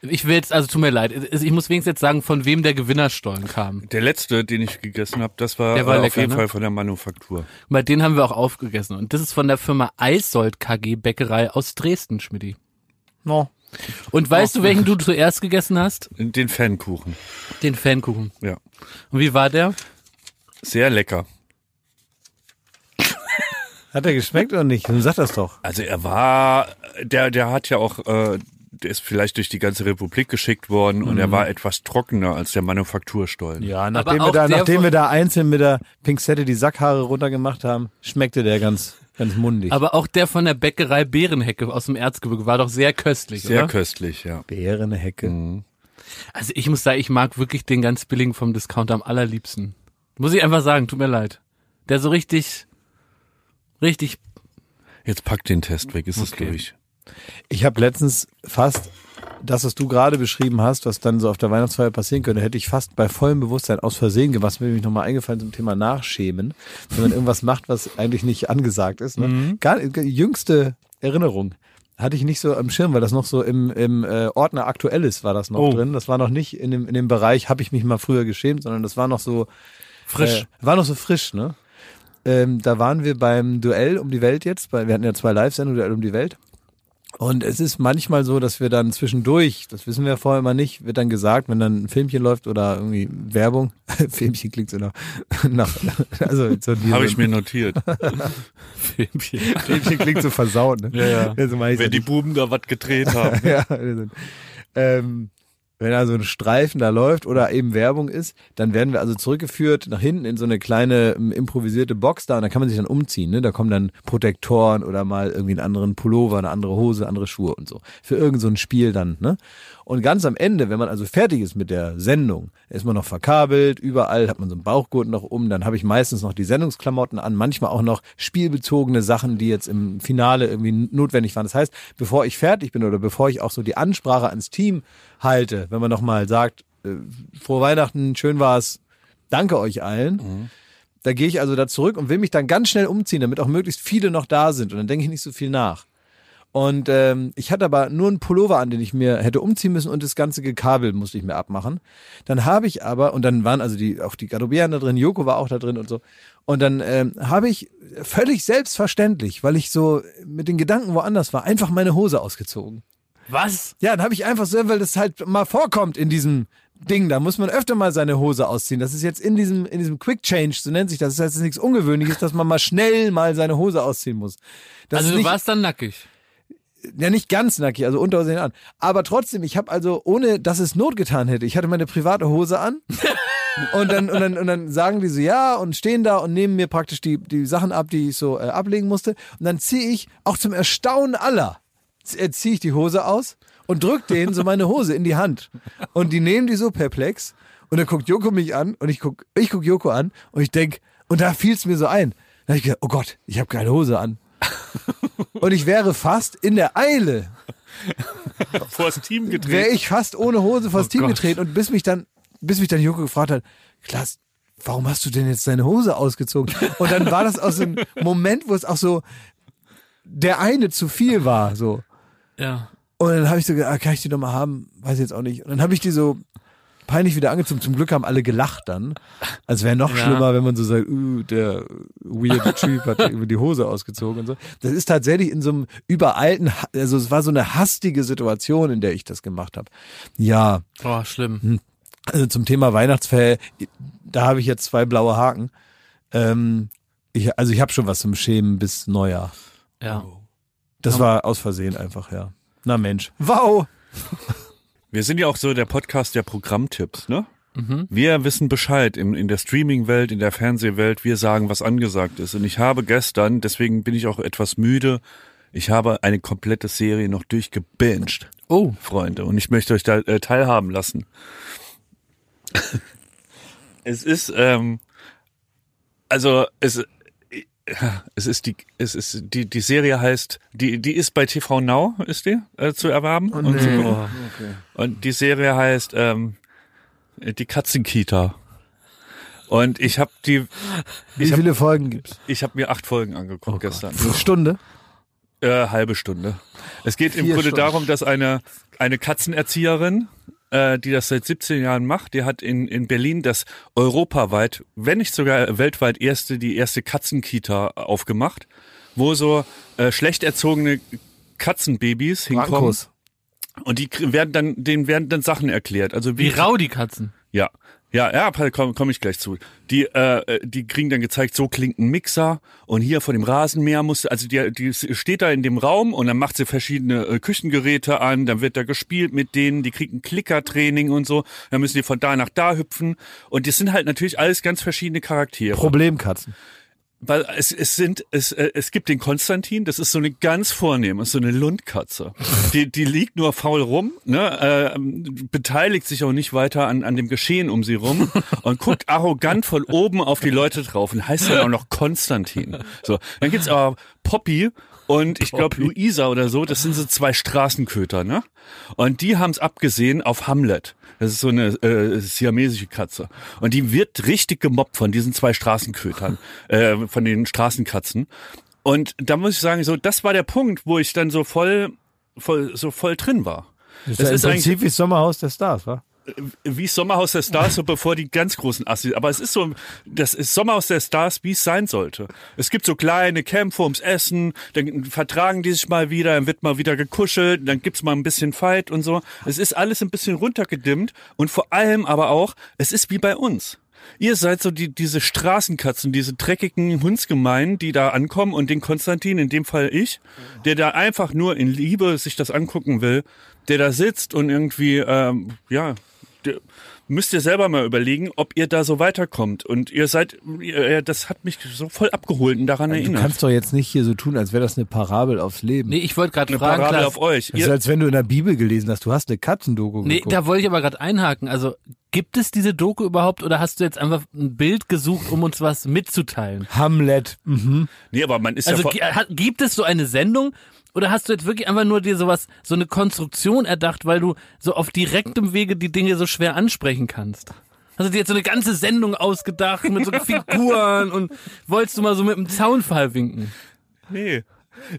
Ich will jetzt, also tut mir leid, ich muss wenigstens jetzt sagen, von wem der Gewinnerstollen kam. Der letzte, den ich gegessen habe, das war, Der war äh, auf lecker, jeden ne? Fall von der Manufaktur. Bei den haben wir auch aufgegessen. Und das ist von der Firma Eisold KG Bäckerei aus Dresden, Schmidti. No. Und weißt du, welchen du zuerst gegessen hast? Den Pfannkuchen. Den Pfannkuchen. Ja. Und wie war der? Sehr lecker. Hat er geschmeckt oder nicht? Dann sag das doch. Also er war, der, der hat ja auch, äh, der ist vielleicht durch die ganze Republik geschickt worden und er war etwas trockener als der Manufakturstollen. Ja, nachdem, wir auch da, nachdem wir da einzeln mit der Pinzette die Sackhaare runtergemacht haben, schmeckte der ganz, ganz mundig. Aber auch der von der Bäckerei Bärenhecke aus dem Erzgebirge war doch sehr köstlich, Sehr oder? köstlich, ja. Beerene Hecke. Mhm. Also ich muss sagen, ich mag wirklich den ganz billigen vom Discounter am allerliebsten. Muss ich einfach sagen, tut mir leid. Der so richtig, richtig, Jetzt pack den Test weg, ist es Okay. durch. Ich habe letztens fast das, was du gerade beschrieben hast, was dann so auf der Weihnachtsfeier passieren könnte, hätte ich fast bei vollem Bewusstsein aus Versehen gemacht. Mir nämlich nochmal eingefallen zum Thema Nachschämen. Wenn man irgendwas macht, was eigentlich nicht angesagt ist. Ne? Gar, jüngste Erinnerung. Hatte ich nicht so am Schirm, weil das noch so im, im äh, Ordner Aktuelles war das noch Oh. drin. Das war noch nicht in dem, in dem Bereich, habe ich mich mal früher geschämt, sondern das war noch so frisch. Äh, war noch so frisch, ne? Ähm, da waren wir beim Duell um die Welt jetzt, weil wir hatten ja zwei Live-Sendungen, Duell um die Welt. Und es ist manchmal so, dass wir dann zwischendurch, das wissen wir vorher immer nicht, wird dann gesagt, wenn dann ein Filmchen läuft oder irgendwie Werbung, Filmchen klingt so nach, nach also so Habe ich mir notiert. Filmchen. Filmchen klingt so versaut, ne? Ja, ja. Also Wenn die. Buben da was gedreht haben. ja, ähm, wenn also ein Streifen da läuft oder eben Werbung ist, dann werden wir also zurückgeführt nach hinten in so eine kleine ähm, improvisierte Box da und da kann man sich dann umziehen. Ne? Da kommen dann Protektoren oder mal irgendwie einen anderen Pullover, eine andere Hose, andere Schuhe und so. Für irgend so ein Spiel dann. Ne? Und ganz am Ende, wenn man also fertig ist mit der Sendung, ist man noch verkabelt, überall hat man so einen Bauchgurt noch um, dann habe ich meistens noch die Sendungsklamotten an, manchmal auch noch spielbezogene Sachen, die jetzt im Finale irgendwie notwendig waren. Das heißt, bevor ich fertig bin oder bevor ich auch so die Ansprache ans Team halte, wenn man nochmal sagt, äh, frohe Weihnachten, schön war's, danke euch allen. Da gehe ich also da zurück und will mich dann ganz schnell umziehen, damit auch möglichst viele noch da sind. Und dann denke ich nicht so viel nach. Und ähm, ich hatte aber nur einen Pullover an, den ich mir hätte umziehen müssen und das ganze Gekabel musste ich mir abmachen. Dann habe ich aber, und dann waren also die auch die Garderobieren da drin, Joko war auch da drin und so. Und dann ähm, habe ich völlig selbstverständlich, weil ich so mit den Gedanken woanders war, einfach meine Hose ausgezogen. Was? Ja, dann habe ich einfach so, weil das halt mal vorkommt in diesem Ding, da muss man öfter mal seine Hose ausziehen. Das ist jetzt in diesem, in diesem Quick Change, so nennt sich das. Das heißt, es ist nichts Ungewöhnliches, dass man mal schnell mal seine Hose ausziehen muss. Das also ist du warst dann nackig. Ja nicht ganz nackig, also Unterhose an. Aber trotzdem, ich habe also, ohne dass es Not getan hätte, ich hatte meine private Hose an. und, dann, und, dann, und dann sagen die so, ja, und stehen da und nehmen mir praktisch die, die Sachen ab, die ich so äh, ablegen musste. Und dann ziehe ich, auch zum Erstaunen aller, äh, ziehe ich die Hose aus und drück denen so meine Hose in die Hand. Und die nehmen die so perplex. Und dann guckt Joko mich an und ich guck, ich guck Joko an und ich denk, und da fiel es mir so ein. Da hab ich gedacht, oh Gott, ich habe keine Hose an. Und ich wäre fast in der Eile, Vor das Team wäre gedreht. ich fast ohne Hose vors Oh Team Gott. getreten und bis mich dann, bis mich dann Joko gefragt hat, Klaas, warum hast du denn jetzt deine Hose ausgezogen? Und dann war das aus dem Moment, wo es auch so der eine zu viel war, so. Ja. Und dann habe ich so gedacht, ah, kann ich die noch mal haben? Weiß ich jetzt auch nicht. Und dann habe ich die so peinlich wieder angezogen. Zum Glück haben alle gelacht dann. Also wäre noch Ja. schlimmer, wenn man so sagt, uh, der weirde Typ hat über die Hose ausgezogen und so. Das ist tatsächlich in so einem übereilten, also es war so eine hastige Situation, in der ich das gemacht habe. Ja, Oh, schlimm. also zum Thema Weihnachtsfeier, da habe ich jetzt zwei blaue Haken. Ähm, ich, also ich habe schon was zum Schämen bis Neujahr. Ja. Das war aus Versehen einfach, ja. Na Mensch. Wow! Wir sind ja auch so der Podcast der Programmtipps, ne? Wir wissen Bescheid in, in der Streaming-Welt, in der Fernsehwelt. Wir sagen, was angesagt ist. Und ich habe gestern, deswegen bin ich auch etwas müde, ich habe eine komplette Serie noch durchgebinged, Oh, Freunde. Und ich möchte euch da äh, teilhaben lassen. es ist, ähm, also es, äh, es ist die, es ist die, die Serie heißt, die, die ist bei TV Now, ist die äh, zu erwerben und zu gucken. Und die Serie heißt ähm, die Katzenkita. Und ich habe die, Wie habe viele Folgen gibt's? ich hab mir acht Folgen angeguckt gestern. Eine Stunde? Äh, halbe Stunde. Es geht im Vier Grunde Stunden. darum, dass eine, eine Katzenerzieherin, äh, die das seit 17 Jahren macht, die hat in, in Berlin das europaweit, wenn nicht sogar weltweit erste, die erste Katzenkita aufgemacht, wo so äh, schlecht erzogene Katzenbabys hinkommen. Markus. Und die werden dann, denen werden dann Sachen erklärt. Also wie, wie rau die Katzen. ja. Ja, ja, komme komm ich gleich zu. Die, äh, die kriegen dann gezeigt, so klingt ein Mixer und hier von dem Rasenmäher muss, also die, die steht da in dem Raum und dann macht sie verschiedene äh, Küchengeräte an, dann wird da gespielt mit denen, die kriegen Klickertraining und so, dann müssen die von da nach da hüpfen und das sind halt natürlich alles ganz verschiedene Charaktere. Problemkatzen. Weil es, es sind, es, äh, es gibt den Konstantin, das ist so eine ganz vornehme, so eine Lundkatze. Die, die liegt nur faul rum, ne, äh, beteiligt sich auch nicht weiter an, an dem Geschehen um sie rum und guckt arrogant von oben auf die Leute drauf und heißt dann auch noch Konstantin. So, dann gibt's aber Poppy und ich glaube Luisa oder so, das sind so zwei Straßenköter, ne? Und die haben's abgesehen auf Hamlet. Das ist so eine äh, siamesische Katze. Und die wird richtig gemobbt von diesen zwei Straßenkötern, äh, von den Straßenkatzen. Und da muss ich sagen, so, das war der Punkt, wo ich dann so voll, voll, so voll drin war. Das, Das ist ist ja im Prinzip wie Sommerhaus der Stars, wa? Wie Sommerhaus der Stars, so bevor die ganz großen Assis. Aber es ist so, das ist Sommerhaus der Stars, wie es sein sollte. Es gibt so kleine Kämpfe ums Essen, dann vertragen die sich mal wieder, dann wird mal wieder gekuschelt, dann gibt's mal ein bisschen Fight und so. Es ist alles ein bisschen runtergedimmt und vor allem aber auch, es ist wie bei uns. Ihr seid so die, diese Straßenkatzen, diese dreckigen Hundsgemeinen, die da ankommen und den Konstantin, in dem Fall ich, der da einfach nur in Liebe sich das angucken will, der da sitzt und irgendwie, ähm, ja, müsst ihr selber mal überlegen, ob ihr da so weiterkommt. Und ihr seid, das hat mich so voll abgeholt und daran Du erinnert. kannst doch jetzt nicht hier so tun, als wäre das eine Parabel aufs Leben. Nee, ich wollte gerade Eine fragen, Parabel Klaas, auf euch. das ist, als wenn du in der Bibel gelesen hast, du hast eine Katzendoku Nee, geguckt. da wollte ich aber gerade einhaken. Also gibt es diese Doku überhaupt oder hast du jetzt einfach ein Bild gesucht, um uns was mitzuteilen? Hamlet. Mhm. nee, aber man ist Also ja vor, hat, gibt es so eine Sendung oder hast du jetzt wirklich einfach nur dir sowas, so eine Konstruktion erdacht, weil du so auf direktem Wege die Dinge so schwer ansprechen kannst? Hast du dir jetzt so eine ganze Sendung ausgedacht mit so Figuren und wolltest du mal so mit dem Zaunfall winken? nee.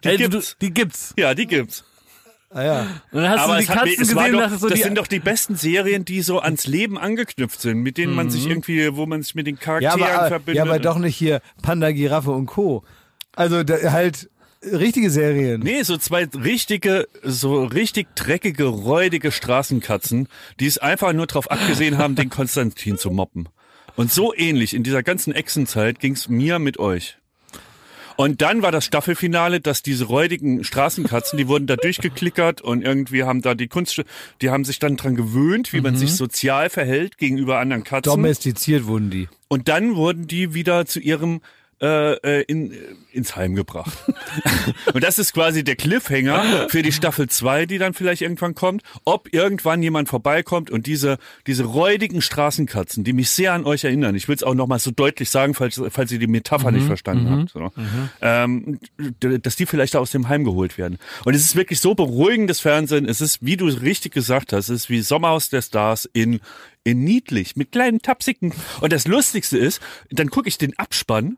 Die Ey, du, gibt's. die gibt's. Ja, die gibt's. Ah ja. Und dann hast Aber du die hat, Katzen war gesehen doch, dachtest so, das die, sind doch die besten Serien, die so ans Leben angeknüpft sind, mit denen man sich irgendwie, wo man sich mit den Ja Charakteren aber, verbindet. ja, aber doch nicht hier Panda, Giraffe und Co. Also da, halt richtige Serien. Nee, so zwei richtige, so richtig dreckige, räudige Straßenkatzen, die es einfach nur drauf abgesehen haben, den Konstantin zu moppen. Und so ähnlich in dieser ganzen Echsenzeit ging's mir mit euch. Und dann war das Staffelfinale, dass diese räudigen Straßenkatzen, die wurden da durchgeklickert und irgendwie haben da die Kunst, die haben sich dann dran gewöhnt, wie man sich sozial verhält gegenüber anderen Katzen. Domestiziert wurden die. Und dann wurden die wieder zu ihrem äh, äh, in, ins Heim gebracht. und das ist quasi der Cliffhanger für die Staffel 2, die dann vielleicht irgendwann kommt. Ob irgendwann jemand vorbeikommt und diese, diese räudigen Straßenkatzen, die mich sehr an euch erinnern, ich will es auch nochmal so deutlich sagen, falls, falls ihr die Metapher nicht verstanden habt, so, ähm, d- dass die vielleicht aus dem Heim geholt werden. Und es ist wirklich so beruhigendes Fernsehen. Es ist, wie du richtig gesagt hast, es ist wie Sommerhaus der Stars in, in niedlich, mit kleinen Tapsiken. Und das Lustigste ist, dann gucke ich den Abspann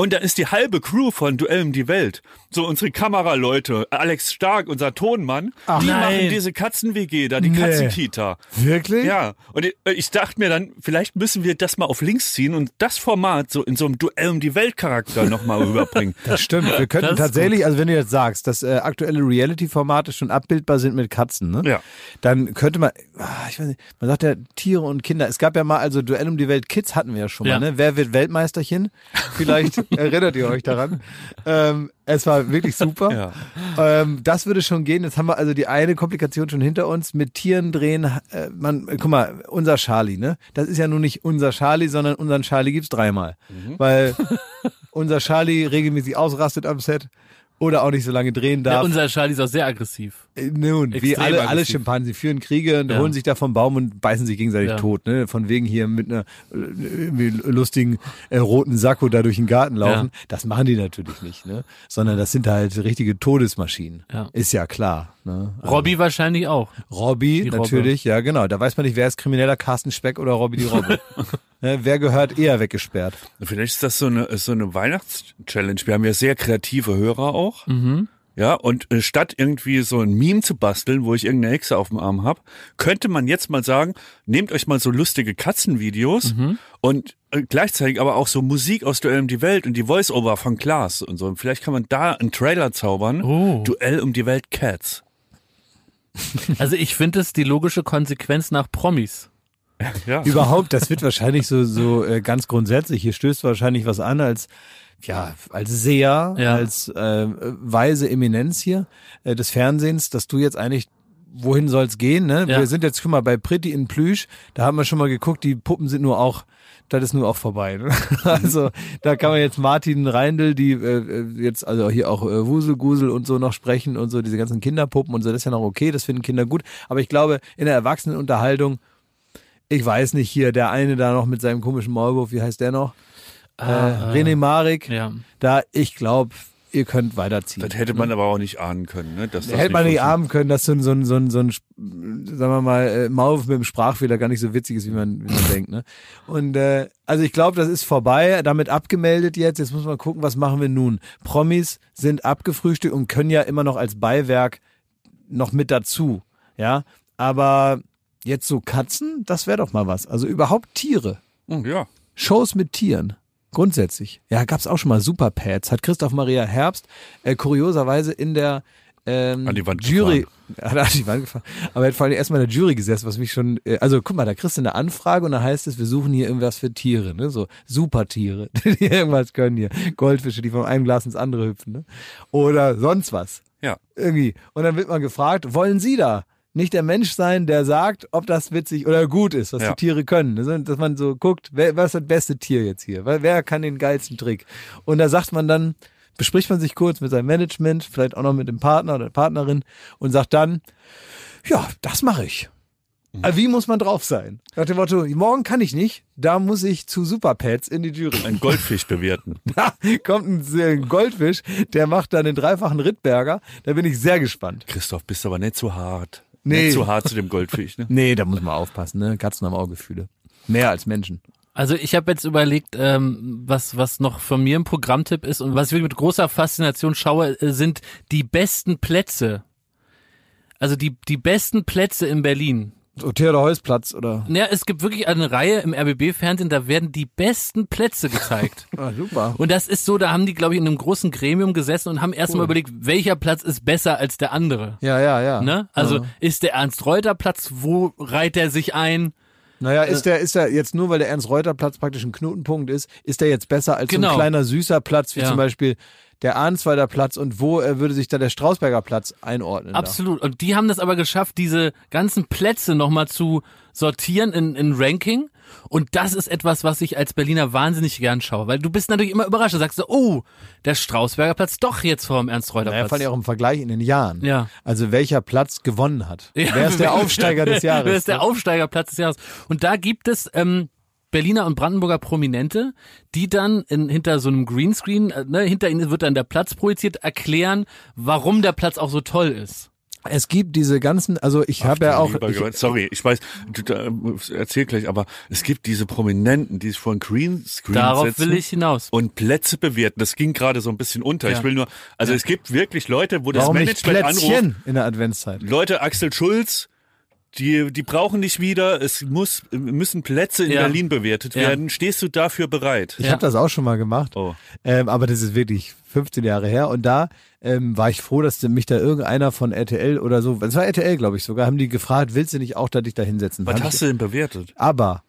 und da ist die halbe Crew von Duell um die Welt. So unsere Kameraleute, Alex Stark, unser Tonmann, die nein. machen diese Katzen-WG da, die Nee. Katzenkita. Wirklich? Ja, und ich, ich dachte mir dann, vielleicht müssen wir das mal auf links ziehen und das Format so in so einem Duell um die Welt Charakter nochmal rüberbringen. Das stimmt. Wir könnten tatsächlich, also wenn du jetzt sagst, dass äh, aktuelle Reality-Formate schon abbildbar sind mit Katzen, ne? Ja. Dann könnte man, ah, ich weiß nicht, man sagt ja Tiere und Kinder. Es gab ja mal, also Duell um die Welt Kids hatten wir ja schon Ja. mal, ne? Wer wird Weltmeisterchen? Vielleicht Erinnert ihr euch daran? Ähm, es war wirklich super. Ja. Ähm, das würde schon gehen. Jetzt haben wir also die eine Komplikation schon hinter uns. Mit Tieren drehen, äh, man, guck mal, unser Charlie, ne? Das ist ja nun nicht unser Charlie, sondern unseren Charlie gibt's dreimal. Weil unser Charlie regelmäßig ausrastet am Set oder auch nicht so lange drehen Ja, darf. unser Charlie ist auch sehr aggressiv. Äh, Nun, wie Extrem alle, alle aggressiv. Schimpansen, sie führen Kriege und Ja. holen sich da vom Baum und beißen sich gegenseitig Ja. tot. Ne? Von wegen hier mit einer äh, irgendwie lustigen äh, roten Sakko da durch den Garten laufen. Das machen die natürlich nicht, ne? sondern das sind halt richtige Todesmaschinen. Ja. Ist ja klar. Ne? Also Robby wahrscheinlich auch. Robby, Die Robbe. natürlich, ja genau. Da weiß man nicht, wer ist krimineller, Carsten Speck oder Robby die Robbe. ne? Wer gehört eher weggesperrt? Vielleicht ist das so eine, so eine Weihnachtschallenge. Wir haben ja sehr kreative Hörer auch. Ja, und äh, statt irgendwie so ein Meme zu basteln, wo ich irgendeine Hexe auf dem Arm hab, könnte man jetzt mal sagen, nehmt euch mal so lustige Katzenvideos und äh, gleichzeitig aber auch so Musik aus Duell um die Welt und die Voice-Over von Klaas und so. Und vielleicht kann man da einen Trailer zaubern. Oh. Duell um die Welt Cats. Also ich finde es die logische Konsequenz nach Promis. Ja. Überhaupt, das wird wahrscheinlich so, so äh, ganz grundsätzlich. Hier stößt wahrscheinlich was an als, ja, als Seher, Ja. als äh, weise Eminenz hier äh, des Fernsehens, dass du jetzt eigentlich wohin soll's gehen, ne? Ja. Wir sind jetzt schon mal bei Pretty in Plüsch, da haben wir schon mal geguckt, die Puppen sind nur auch, das ist nur auch vorbei. Ne? Also da kann man jetzt Martin Reindl, die äh, jetzt also hier auch äh, Wuselgusel und so noch sprechen und so, diese ganzen Kinderpuppen und so, das ist ja noch okay, das finden Kinder gut. Aber ich glaube, in der Erwachsenenunterhaltung ich weiß nicht, hier der eine da noch mit seinem komischen Maulwurf, wie heißt der noch? äh, René Marik. Ja. Da, ich glaube, ihr könnt weiterziehen. Das hätte man aber auch nicht ahnen können. Ne? Dass das Hätte man nicht ahnen können, dass so ein, so ein, so ein, so ein sagen wir mal, äh, Maulwurf mit dem Sprachfehler gar nicht so witzig ist, wie man, wie man denkt. Ne? Und äh, also ich glaube, das ist vorbei, damit abgemeldet jetzt. Jetzt muss man gucken, was machen wir nun. Promis sind abgefrühstückt und können ja immer noch als Beiwerk noch mit dazu. Ja, aber jetzt so Katzen, das wäre doch mal was. Also überhaupt Tiere. Ja. Shows mit Tieren. Grundsätzlich. Ja, gab's auch schon mal Superpads. Hat Christoph Maria Herbst äh, kurioserweise in der ähm, An die Wand Jury. Hat er an die Wand gefahren. Aber er hat vor allem erstmal in der Jury gesessen, was mich schon. Äh, also guck mal, da kriegst du eine Anfrage und da heißt es, wir suchen hier irgendwas für Tiere, ne? So Supertiere, die irgendwas können hier. Goldfische, die von einem Glas ins andere hüpfen, ne? Oder sonst was. Ja. Irgendwie. Und dann wird man gefragt, wollen Sie da? Nicht der Mensch sein, der sagt, ob das witzig oder gut ist, was Ja. die Tiere können. Also, Dass man so guckt, wer, was ist das beste Tier jetzt hier? Wer, wer kann den geilsten Trick? Und da sagt man dann, bespricht man sich kurz mit seinem Management, vielleicht auch noch mit dem Partner oder der Partnerin und sagt dann, ja, das mache ich. Mhm. Also Wie muss man drauf sein? Nach dem Motto, morgen kann ich nicht, da muss ich zu Superpads in die Jury. Ein Goldfisch bewerten. Da kommt ein, ein Goldfisch, der macht dann den dreifachen Rittberger. Da bin ich sehr gespannt. Christoph, bist aber nicht zu hart. Nee. Nicht zu hart zu dem Goldfisch. Ne? Nee, da muss man aufpassen, ne? Katzen haben auch Gefühle. Mehr als Menschen. Also ich habe jetzt überlegt, ähm, was was noch von mir ein Programmtipp ist und was ich wirklich mit großer Faszination schaue, äh, sind die besten Plätze. Also die die besten Plätze in Berlin. So Theodor Heusplatz oder? Ja, es gibt wirklich eine Reihe im RBB-Fernsehen, da werden die besten Plätze gezeigt. Ah, super. Und das ist so, da haben die, glaube ich, in einem großen Gremium gesessen und haben erstmal überlegt, welcher Platz ist besser als der andere. Ja, ja, ja. Ne? Also Ja. ist der Ernst-Reuter-Platz, wo reiht er sich ein? Naja, ist der, ist der jetzt nur, weil der Ernst-Reuter-Platz praktisch ein Knotenpunkt ist, ist der jetzt besser als so Genau. ein kleiner süßer Platz, wie Ja. zum Beispiel der Arnsweiler Platz und wo äh, würde sich da der Strausberger Platz einordnen? Absolut. Und die haben das aber geschafft, diese ganzen Plätze nochmal zu sortieren in, in Ranking. Und das ist etwas, was ich als Berliner wahnsinnig gern schaue, weil du bist natürlich immer überrascht. Du sagst so, oh, der Strausberger Platz doch jetzt vor dem Da? Ernst-Reuter-Platz. Naja, fand ich auch im Vergleich in den Jahren. Ja. Also welcher Platz gewonnen hat. Ja, Wer ist der Aufsteiger des Jahres? Wer ist der ne? Aufsteigerplatz des Jahres? Und da gibt es ähm, Berliner und Brandenburger Prominente, die dann in, hinter so einem Greenscreen, äh, ne, hinter ihnen wird dann der Platz projiziert, erklären, warum der Platz auch so toll ist. Es gibt diese ganzen, also ich habe ja auch, ich, sorry, ich weiß, du, da, erzähl gleich, aber es gibt diese Prominenten, die sich vor ein Greenscreen Darauf setzen will ich hinaus. und Plätze bewerten. Das ging gerade so ein bisschen unter. Ja. Ich will nur, also es gibt wirklich Leute, wo das warum nicht Management anruft, Plätzchen in der Adventszeit? Leute, Axel Schulz, die, die brauchen nicht wieder, es muss, müssen Plätze in Ja. Berlin bewertet Ja. werden. Stehst du dafür bereit? Ich Ja. habe das auch schon mal gemacht, Oh. ähm, aber das ist wirklich 15 Jahre her. Und da ähm, war ich froh, dass mich da irgendeiner von RTL oder so, das war RTL, glaube ich sogar, haben die gefragt, willst du nicht auch da dich da hinsetzen? Was hast ich, du denn bewertet? Aber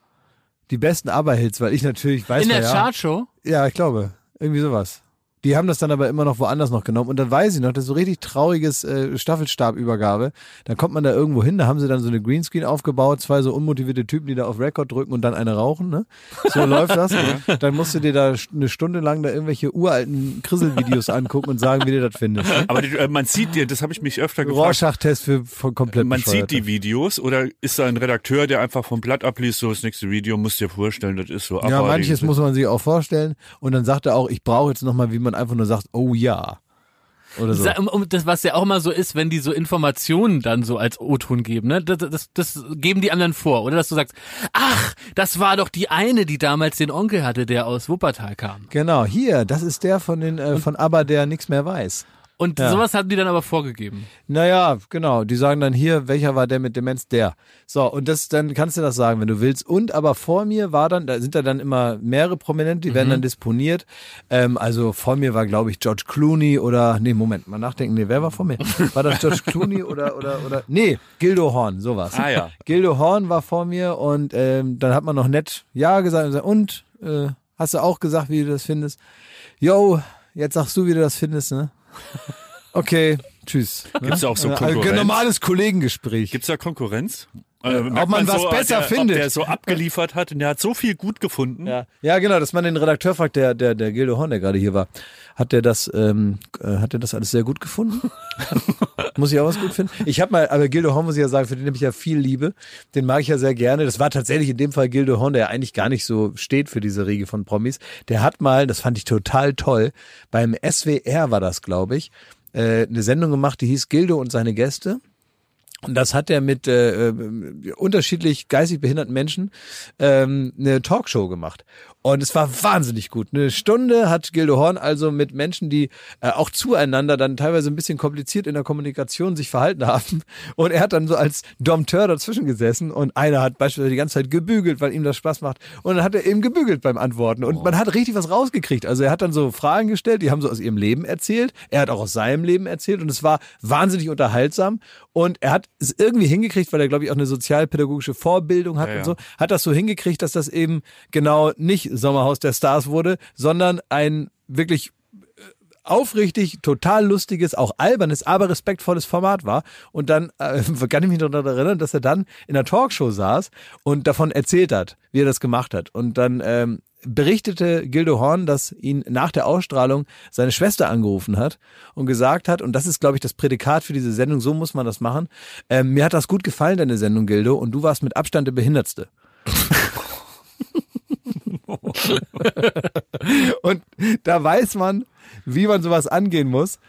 die besten Aber-Hits, weil ich natürlich weiß In der ja, Chartshow? ja, ich glaube. Irgendwie sowas. Die haben das dann aber immer noch woanders noch genommen. Und dann weiß ich noch, das ist so richtig trauriges äh, Staffelstabübergabe. Dann kommt man da irgendwo hin, da haben sie dann so eine Greenscreen aufgebaut, zwei so unmotivierte Typen, die da auf Record drücken und dann eine rauchen. Ne? So läuft das. Dann musst du dir da eine Stunde lang da irgendwelche uralten Krisselvideos angucken und sagen, wie du das findest. Ne? Aber die, äh, man sieht dir, das habe ich mich öfter gefragt. Rorschach-Test für, für komplett Man sieht die Videos oder ist da ein Redakteur, der einfach vom Blatt abliest, so das nächste Video, musst dir vorstellen, das ist so Ja, manches muss man sich auch vorstellen. Und dann sagt er auch, ich brauche jetzt nochmal, wie man einfach nur sagt, oh ja. Oder so. Das, was ja auch immer so ist, wenn die so Informationen dann so als O-Ton geben, ne? Das, das, das geben die anderen vor. Oder dass du sagst, ach, das war doch die eine, die damals den Onkel hatte, der aus Wuppertal kam. Genau, hier, das ist der von den äh, von ABBA, der nichts mehr weiß. Und Ja. sowas haben die dann aber vorgegeben. Naja, genau. Die sagen dann hier, welcher war der mit Demenz? Der. So, und das, dann kannst du das sagen, wenn du willst. Und aber vor mir war dann, da sind da dann immer mehrere Prominente, die werden Mhm. dann disponiert. Ähm, also vor mir war, glaube ich, George Clooney oder, nee, Moment, mal nachdenken, nee, wer war vor mir? War das George Clooney oder, oder, oder, nee, Gildo Horn, sowas. Ah ja. Gildo Horn war vor mir und ähm, dann hat man noch nett Ja gesagt und, gesagt, und äh, hast du auch gesagt, wie du das findest? Yo, jetzt sagst du, wie du das findest, ne? Okay, tschüss. Gibt's da auch so Konkurrenz? Ein normales Kollegengespräch. Gibt's da Konkurrenz? Äh, ob man was so, besser der, findet. Ob der so abgeliefert hat und der hat so viel gut gefunden. Ja. ja, genau, dass man den Redakteur fragt, der, der, der Gildo Horn, der gerade hier war, hat der das, ähm, äh, hat der das alles sehr gut gefunden? muss ich auch was gut finden? Ich habe mal, aber Gildo Horn muss ich ja sagen, für den habe ich ja viel Liebe. Den mag ich ja sehr gerne. Das war tatsächlich in dem Fall Gildo Horn, der ja eigentlich gar nicht so steht für diese Riege von Promis. Der hat mal, das fand ich total toll, beim SWR war das, glaube ich, äh, eine Sendung gemacht, die hieß Gildo und seine Gäste. Und das hat er mit äh, äh, unterschiedlich geistig behinderten Menschen ähm, eine Talkshow gemacht. Und es war wahnsinnig gut. Eine Stunde hat Gildo Horn also mit Menschen, die äh, auch zueinander dann teilweise ein bisschen kompliziert in der Kommunikation sich verhalten haben. Und er hat dann so als Dompteur dazwischen gesessen und einer hat beispielsweise die ganze Zeit gebügelt, weil ihm das Spaß macht. Und dann hat er eben gebügelt beim Antworten. Und man hat richtig was rausgekriegt. Also er hat dann so Fragen gestellt, die haben so aus ihrem Leben erzählt. Er hat auch aus seinem Leben erzählt und es war wahnsinnig unterhaltsam. Und er hat es irgendwie hingekriegt, weil er, glaube ich, auch eine sozialpädagogische Vorbildung hat Ja, und so, hat das so hingekriegt, dass das eben genau nicht Sommerhaus der Stars wurde, sondern ein wirklich äh, aufrichtig, total lustiges, auch albernes, aber respektvolles Format war. Und dann äh, kann ich mich noch daran erinnern, dass er dann in einer Talkshow saß und davon erzählt hat, wie er das gemacht hat. Und dann ähm, berichtete Gildo Horn, dass ihn nach der Ausstrahlung seine Schwester angerufen hat und gesagt hat, und das ist, glaube ich, das Prädikat für diese Sendung, so muss man das machen, ähm, mir hat das gut gefallen, deine Sendung, Gildo, und du warst mit Abstand der Behindertste. Und da weiß man, wie man sowas angehen muss,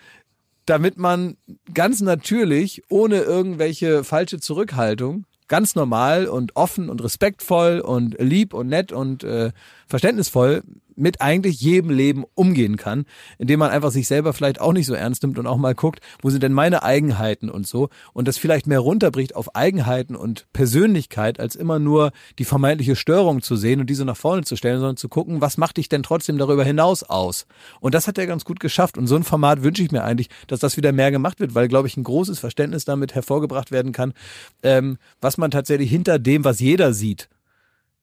damit man ganz natürlich, ohne irgendwelche falsche Zurückhaltung, ganz normal und offen und respektvoll und lieb und nett und äh, verständnisvoll mit eigentlich jedem Leben umgehen kann, indem man einfach sich selber vielleicht auch nicht so ernst nimmt und auch mal guckt, wo sind denn meine Eigenheiten und so und das vielleicht mehr runterbricht auf Eigenheiten und Persönlichkeit, als immer nur die vermeintliche Störung zu sehen und diese nach vorne zu stellen, sondern zu gucken, was macht dich denn trotzdem darüber hinaus aus? Und das hat er ganz gut geschafft und so ein Format wünsche ich mir eigentlich, dass das wieder mehr gemacht wird, weil, glaube ich, ein großes Verständnis damit hervorgebracht werden kann, ähm, was man tatsächlich hinter dem, was jeder sieht,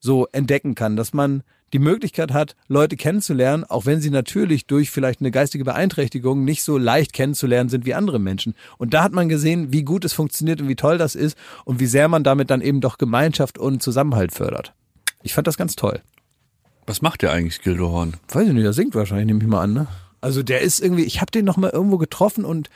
so entdecken kann, dass man die Möglichkeit hat, Leute kennenzulernen, auch wenn sie natürlich durch vielleicht eine geistige Beeinträchtigung nicht so leicht kennenzulernen sind wie andere Menschen. Und da hat man gesehen, wie gut es funktioniert und wie toll das ist und wie sehr man damit dann eben doch Gemeinschaft und Zusammenhalt fördert. Ich fand das ganz toll. Was macht der eigentlich, Gildo Horn? Weiß ich nicht, der singt wahrscheinlich, nehme ich mal an. Ne? Also der ist irgendwie, ich habe den noch mal irgendwo getroffen und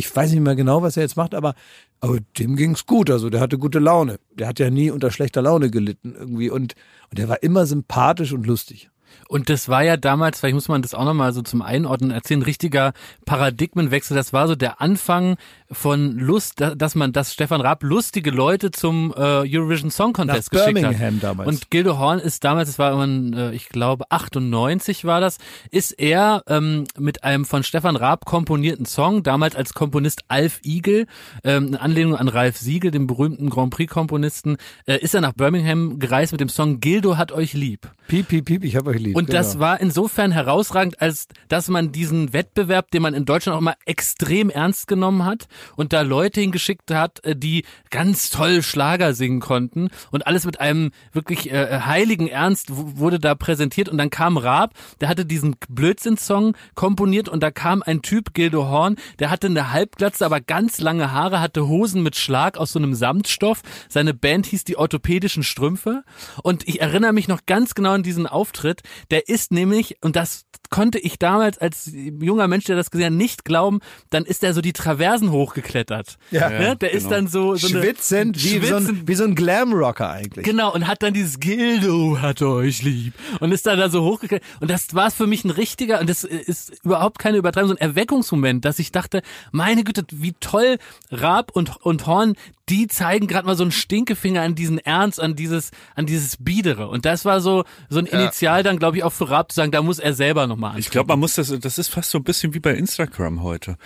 ich weiß nicht mehr genau, was er jetzt macht, aber, aber dem ging's gut. Also der hatte gute Laune. Der hat ja nie unter schlechter Laune gelitten irgendwie und, und der war immer sympathisch und lustig. Und das war ja damals, vielleicht muss man das auch nochmal so zum Einordnen erzählen, richtiger Paradigmenwechsel. Das war so der Anfang von Lust, da- dass man, dass Stefan Raab lustige Leute zum äh, Eurovision Song Contest Nach geschickt Birmingham hat. damals. Und Gildo Horn ist damals, das war irgendwann, äh, ich glaube 98 war das, ist er ähm, mit einem von Stefan Raab komponierten Song, damals als Komponist Alf Igel, ähm, eine Anlehnung an Ralf Siegel, dem berühmten Grand Prix Komponisten, äh, ist er nach Birmingham gereist mit dem Song Gildo hat euch lieb. Piep, piep, piep, ich hab euch lieb. Und das genau. war insofern herausragend, als dass man diesen Wettbewerb, den man in Deutschland auch immer extrem ernst genommen hat, und da Leute hingeschickt hat, äh, die ganz toll Schlager singen konnten und alles mit einem wirklich äh, heiligen Ernst wurde da präsentiert und dann kam Raab, der hatte diesen Blödsinn-Song komponiert und da kam ein Typ, Gildo Horn, der hatte eine Halbglatze, aber ganz lange Haare, hatte Hosen mit Schlag aus so einem Samtstoff. Seine Band hieß die Orthopädischen Strümpfe und ich erinnere mich noch ganz genau an diesen Auftritt. Der ist nämlich, und das konnte ich damals als junger Mensch, der das gesehen hat, nicht glauben, dann ist er so die Traversen hochgeklettert. Ja. ne? Der ist genau. dann so, so eine Schwitzend, wie, so ein, schwitzend- wie so ein Glam-Rocker eigentlich. Genau, und hat dann dieses Gildo hat euch lieb. Und ist dann da so hochgeklettert. Und das war für mich ein richtiger, und das ist überhaupt keine Übertreibung, so ein Erweckungsmoment, dass ich dachte, meine Güte, wie toll Raab und, und Horn, die zeigen gerade mal so einen Stinkefinger an diesen Ernst, an dieses, an dieses Biedere. Und das war so, so ein Initial dann, glaube ich, auch für Raab zu sagen, da muss er selber nochmal Ich glaube, man muss das, das ist fast so ein bisschen wie bei Instagram heute.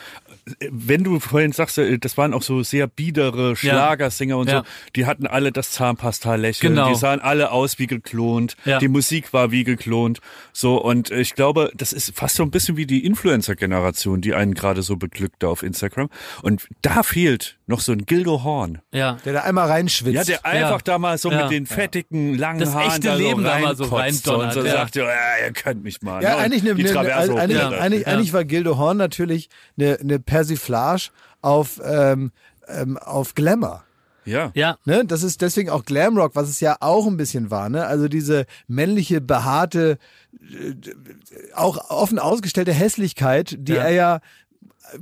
Wenn du vorhin sagst, äh, das waren auch so sehr biedere Schlagersänger und Ja. so, die hatten alle das Zahnpasta-Lächeln, Genau. die sahen alle aus wie geklont, Ja. die Musik war wie geklont, so und ich glaube, das ist fast so ein bisschen wie die Influencer-Generation, die einen gerade so beglückt da auf Instagram und da fehlt noch so ein Gildo Horn. Ja. Der da einmal reinschwitzt. Ja, der einfach da mal so Ja. mit den fettigen, langen Das Haaren echte da Leben so da mal so reinkotzt und so reindonnert, ja. sagt, ja, ihr könnt mich mal. Ja, ne? Und eigentlich, eine, die eine, eine, eigentlich, Ja. eigentlich war Gildo Horn natürlich eine, eine Persiflage auf, ähm, ähm, auf Glamour. Ja. Ja. Ne? Das ist deswegen auch Glamrock, was es ja auch ein bisschen war. Ne? Also diese männliche, behaarte, äh, auch offen ausgestellte Hässlichkeit, die Ja. er ja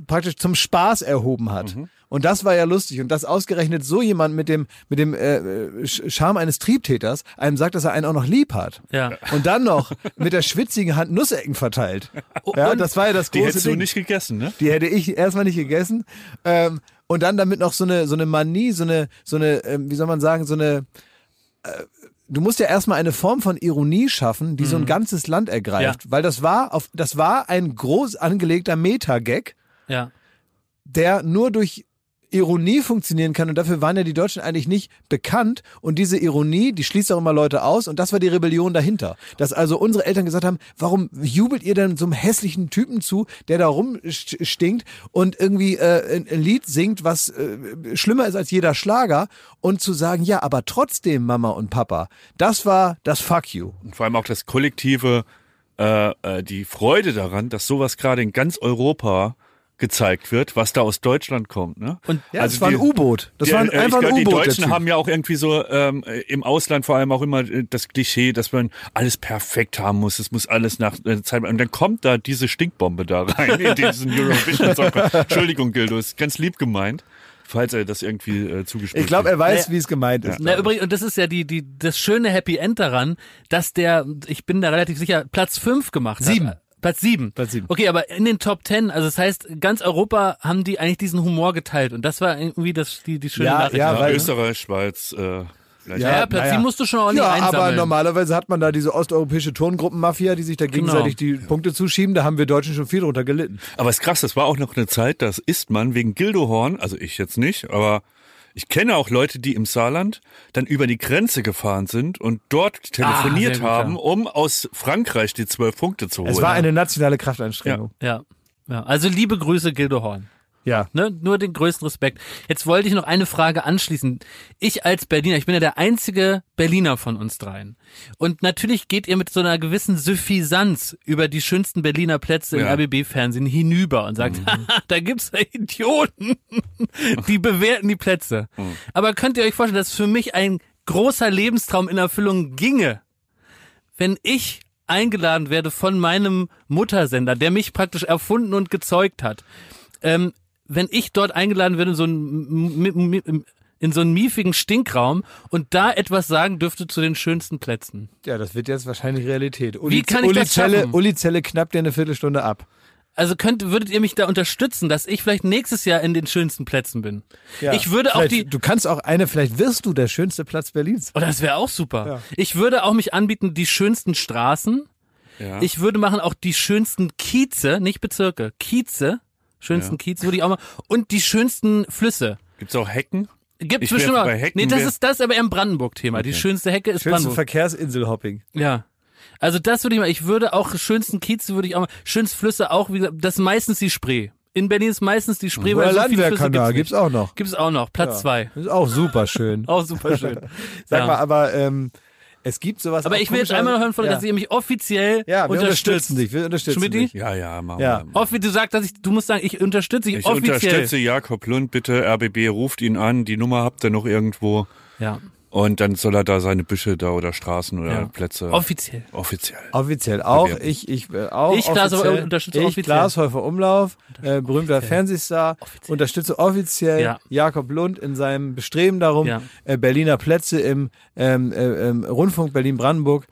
praktisch zum Spaß erhoben hat. Mhm. Und das war ja lustig. Und dass ausgerechnet so jemand mit dem, mit dem äh, Sch- Charme eines Triebtäters einem sagt, dass er einen auch noch lieb hat. Ja. Und dann noch mit der schwitzigen Hand Nussecken verteilt. Ja, Und das war ja das Die große hättest du Ding. nicht gegessen, ne? Die hätte ich erstmal nicht gegessen. Ähm, und dann damit noch so eine, so eine Manie, so eine, so eine, ähm, wie soll man sagen, so eine, äh, du musst ja erstmal eine Form von Ironie schaffen, die so ein ganzes Land ergreift. Ja. Weil das war auf, das war ein groß angelegter Meta-Gag, Ja. der nur durch Ironie funktionieren kann und dafür waren ja die Deutschen eigentlich nicht bekannt und diese Ironie, die schließt auch immer Leute aus und das war die Rebellion dahinter. Dass also unsere Eltern gesagt haben, warum jubelt ihr denn so einem hässlichen Typen zu, der da rumstinkt und irgendwie äh, ein Lied singt, was äh, schlimmer ist als jeder Schlager und zu sagen, ja, aber trotzdem Mama und Papa, das war das Fuck you. Und vor allem auch das kollektive, äh, äh, die Freude daran, dass sowas gerade in ganz Europa gezeigt wird, was da aus Deutschland kommt. Ne? Und Ja, Also das war ein U-Boot. Das Die- war ein, äh, einfach ich ein glaub, U-Boot. Die Deutschen haben ja auch irgendwie so ähm, äh, im Ausland vor allem auch immer äh, das Klischee, dass man alles perfekt haben muss. Es muss alles nach äh, Zeit. Und dann kommt da diese Stinkbombe da rein in diesen Eurovision Song. Entschuldigung, Gildo, ist ganz lieb gemeint, falls er das irgendwie äh, zugespielt ich glaube, er weiß, wie es gemeint ist. Na, übrigens, und das ist ja die, die, das schöne Happy End daran, dass der, ich bin da relativ sicher, Platz fünf gemacht Sieben. hat. Platz sieben. Platz sieben. Okay, aber in den Top Ten, also das heißt, ganz Europa haben die eigentlich diesen Humor geteilt und das war irgendwie das, die, die schöne Ja, Nachricht. ja, Ja, weil- Österreich, Schweiz, äh, vielleicht Ja, ja, Platz naja. sieben musst du schon ordentlich Ja, einsammeln. aber normalerweise hat man da diese osteuropäische Tongruppenmafia, die sich da gegenseitig die Punkte zuschieben. Da haben wir Deutschen schon viel drunter gelitten. Aber es ist krass, das war auch noch eine Zeit, das isst man wegen Gildohorn, also ich jetzt nicht, aber ich kenne auch Leute, die im Saarland dann über die Grenze gefahren sind und dort telefoniert sehr gut, haben, ja. um aus Frankreich die zwölf Punkte zu holen. Es war eine nationale Kraftanstrengung. ja, ja. Also liebe Grüße, Gildo Horn. Ja. Ne? Nur den größten Respekt. Jetzt wollte ich noch eine Frage anschließen. Ich als Berliner, ich bin ja der einzige Berliner von uns dreien. Und natürlich geht ihr mit so einer gewissen Suffisanz über die schönsten Berliner Plätze im Ja. RBB-Fernsehen hinüber und sagt, Haha, da gibt's ja Idioten, die bewerten die Plätze. Aber könnt ihr euch vorstellen, dass für mich ein großer Lebenstraum in Erfüllung ginge, wenn ich eingeladen werde von meinem Muttersender, der mich praktisch erfunden und gezeugt hat, ähm, wenn ich dort eingeladen werde in so einen, m- m- in so einen miefigen Stinkraum und da etwas sagen dürfte zu den schönsten Plätzen. Ja, das wird jetzt wahrscheinlich Realität. Uli, kann ich Uli das Zelle, schaffen? Uli Zelle knappt dir eine Viertelstunde ab. Also könnt, würdet ihr mich da unterstützen, dass ich vielleicht nächstes Jahr in den schönsten Plätzen bin? Ich würde auch die, Du kannst auch eine, vielleicht wirst du der schönste Platz Berlins. oh, das wäre auch super. Ja. Ich würde auch mich anbieten, die schönsten Straßen. Ja. Ich würde machen auch die schönsten Kieze, nicht Bezirke, Kieze, schönsten Kieze würde ich auch machen und die schönsten Flüsse. Gibt's auch Hecken? Gibt Ich bestimmt auch. bei Hecken Nee, das ist das ist aber eher ein Brandenburg-Thema. Die schönste Hecke ist Schönste Brandenburg. Verkehrsinselhopping. Ja. Also das würde ich mal, ich würde auch schönsten Kieze würde ich auch mal, schönste Flüsse auch, wie gesagt, das ist meistens die Spree. In Berlin ist meistens die Spree, weil so Landwehrkanal gibt's gibt's auch noch. Gibt's auch noch. Platz Ja. zwei. Das ist auch super schön. Auch super schön. Sag Ja. mal, aber ähm, es gibt sowas. Aber ich will jetzt einmal noch hören von, ja. dass ihr mich offiziell Ja, wir unterstützt. unterstützen dich. Wir unterstützen Schmidti? dich. Ja, ja, machen Ja. wir. Offi, du sagst, dass ich, du musst sagen, ich unterstütze dich Ich offiziell. unterstütze Jakob Lund, bitte RBB ruft ihn an, die Nummer habt ihr noch irgendwo Ja, und dann soll er da seine Büsche da oder Straßen oder Ja. Plätze offiziell. offiziell. Offiziell auch. Bewerben. Ich, ich äh, auch. Ich, offiziell. unterstütze ich, offiziell. Klaas Häufer Umlauf, äh, berühmter Fernsehstar, Offiziell. unterstütze offiziell Ja. Jakob Lund in seinem Bestreben darum, Ja. äh, Berliner Plätze im ähm, äh, ähm, Rundfunk Berlin-Brandenburg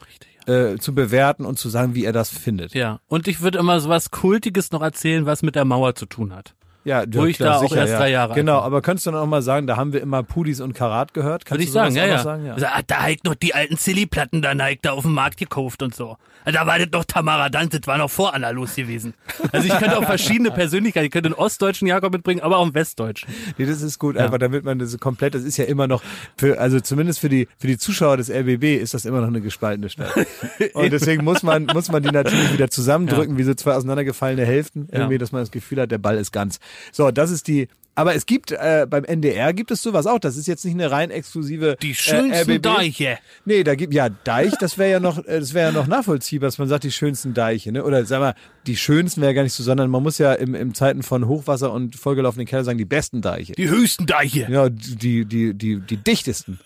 äh, zu bewerten und zu sagen, wie er das findet. Ja. Und ich würde immer so was Kultiges noch erzählen, was mit der Mauer zu tun hat. Ja, Wo ich da auch erst drei Jahre alt Genau, war. aber könntest du dann auch mal sagen, da haben wir immer Pudis und Karat gehört? Kannst Würde ich sagen, ja, auch ja. sagen? ja. Ah, da halt noch die alten Silly-Platten da Nike da auf dem Markt gekauft und so. Da war das noch Tamara Dant, das war noch vor Anna los gewesen. Also ich könnte auch verschiedene Persönlichkeiten, ich könnte einen ostdeutschen Jakob mitbringen, aber auch einen westdeutschen. Nee, das ist gut, einfach damit man das komplett, das ist ja immer noch, für, also zumindest für die, für die Zuschauer des RBB ist das immer noch eine gespaltene Stadt. Und deswegen muss man, muss man die natürlich wieder zusammendrücken, wie so zwei auseinandergefallene Hälften, irgendwie, Ja. dass man das Gefühl hat, der Ball ist ganz. So, das ist die, aber es gibt, äh, beim NDR gibt es sowas auch, das ist jetzt nicht eine rein exklusive Die schönsten äh. Deiche. Nee, da gibt ja Deich, das wäre ja noch, äh, das wäre ja noch nachvollziehbar, dass man sagt, die schönsten Deiche, ne? Oder sag mal, die schönsten wäre gar nicht so, sondern man muss ja im, im Zeiten von Hochwasser und vollgelaufenen Keller sagen, die besten Deiche. Die höchsten Deiche. Ja, die, die, die, die dichtesten.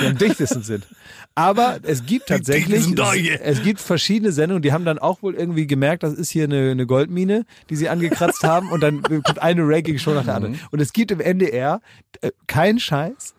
Die am dichtesten sind. Aber es gibt tatsächlich, es, es gibt verschiedene Sendungen, die haben dann auch wohl irgendwie gemerkt, das ist hier eine, eine Goldmine, die sie angekratzt haben und dann kommt eine Ranking-Show nach der anderen. Und es gibt im NDR, äh, kein Scheiß,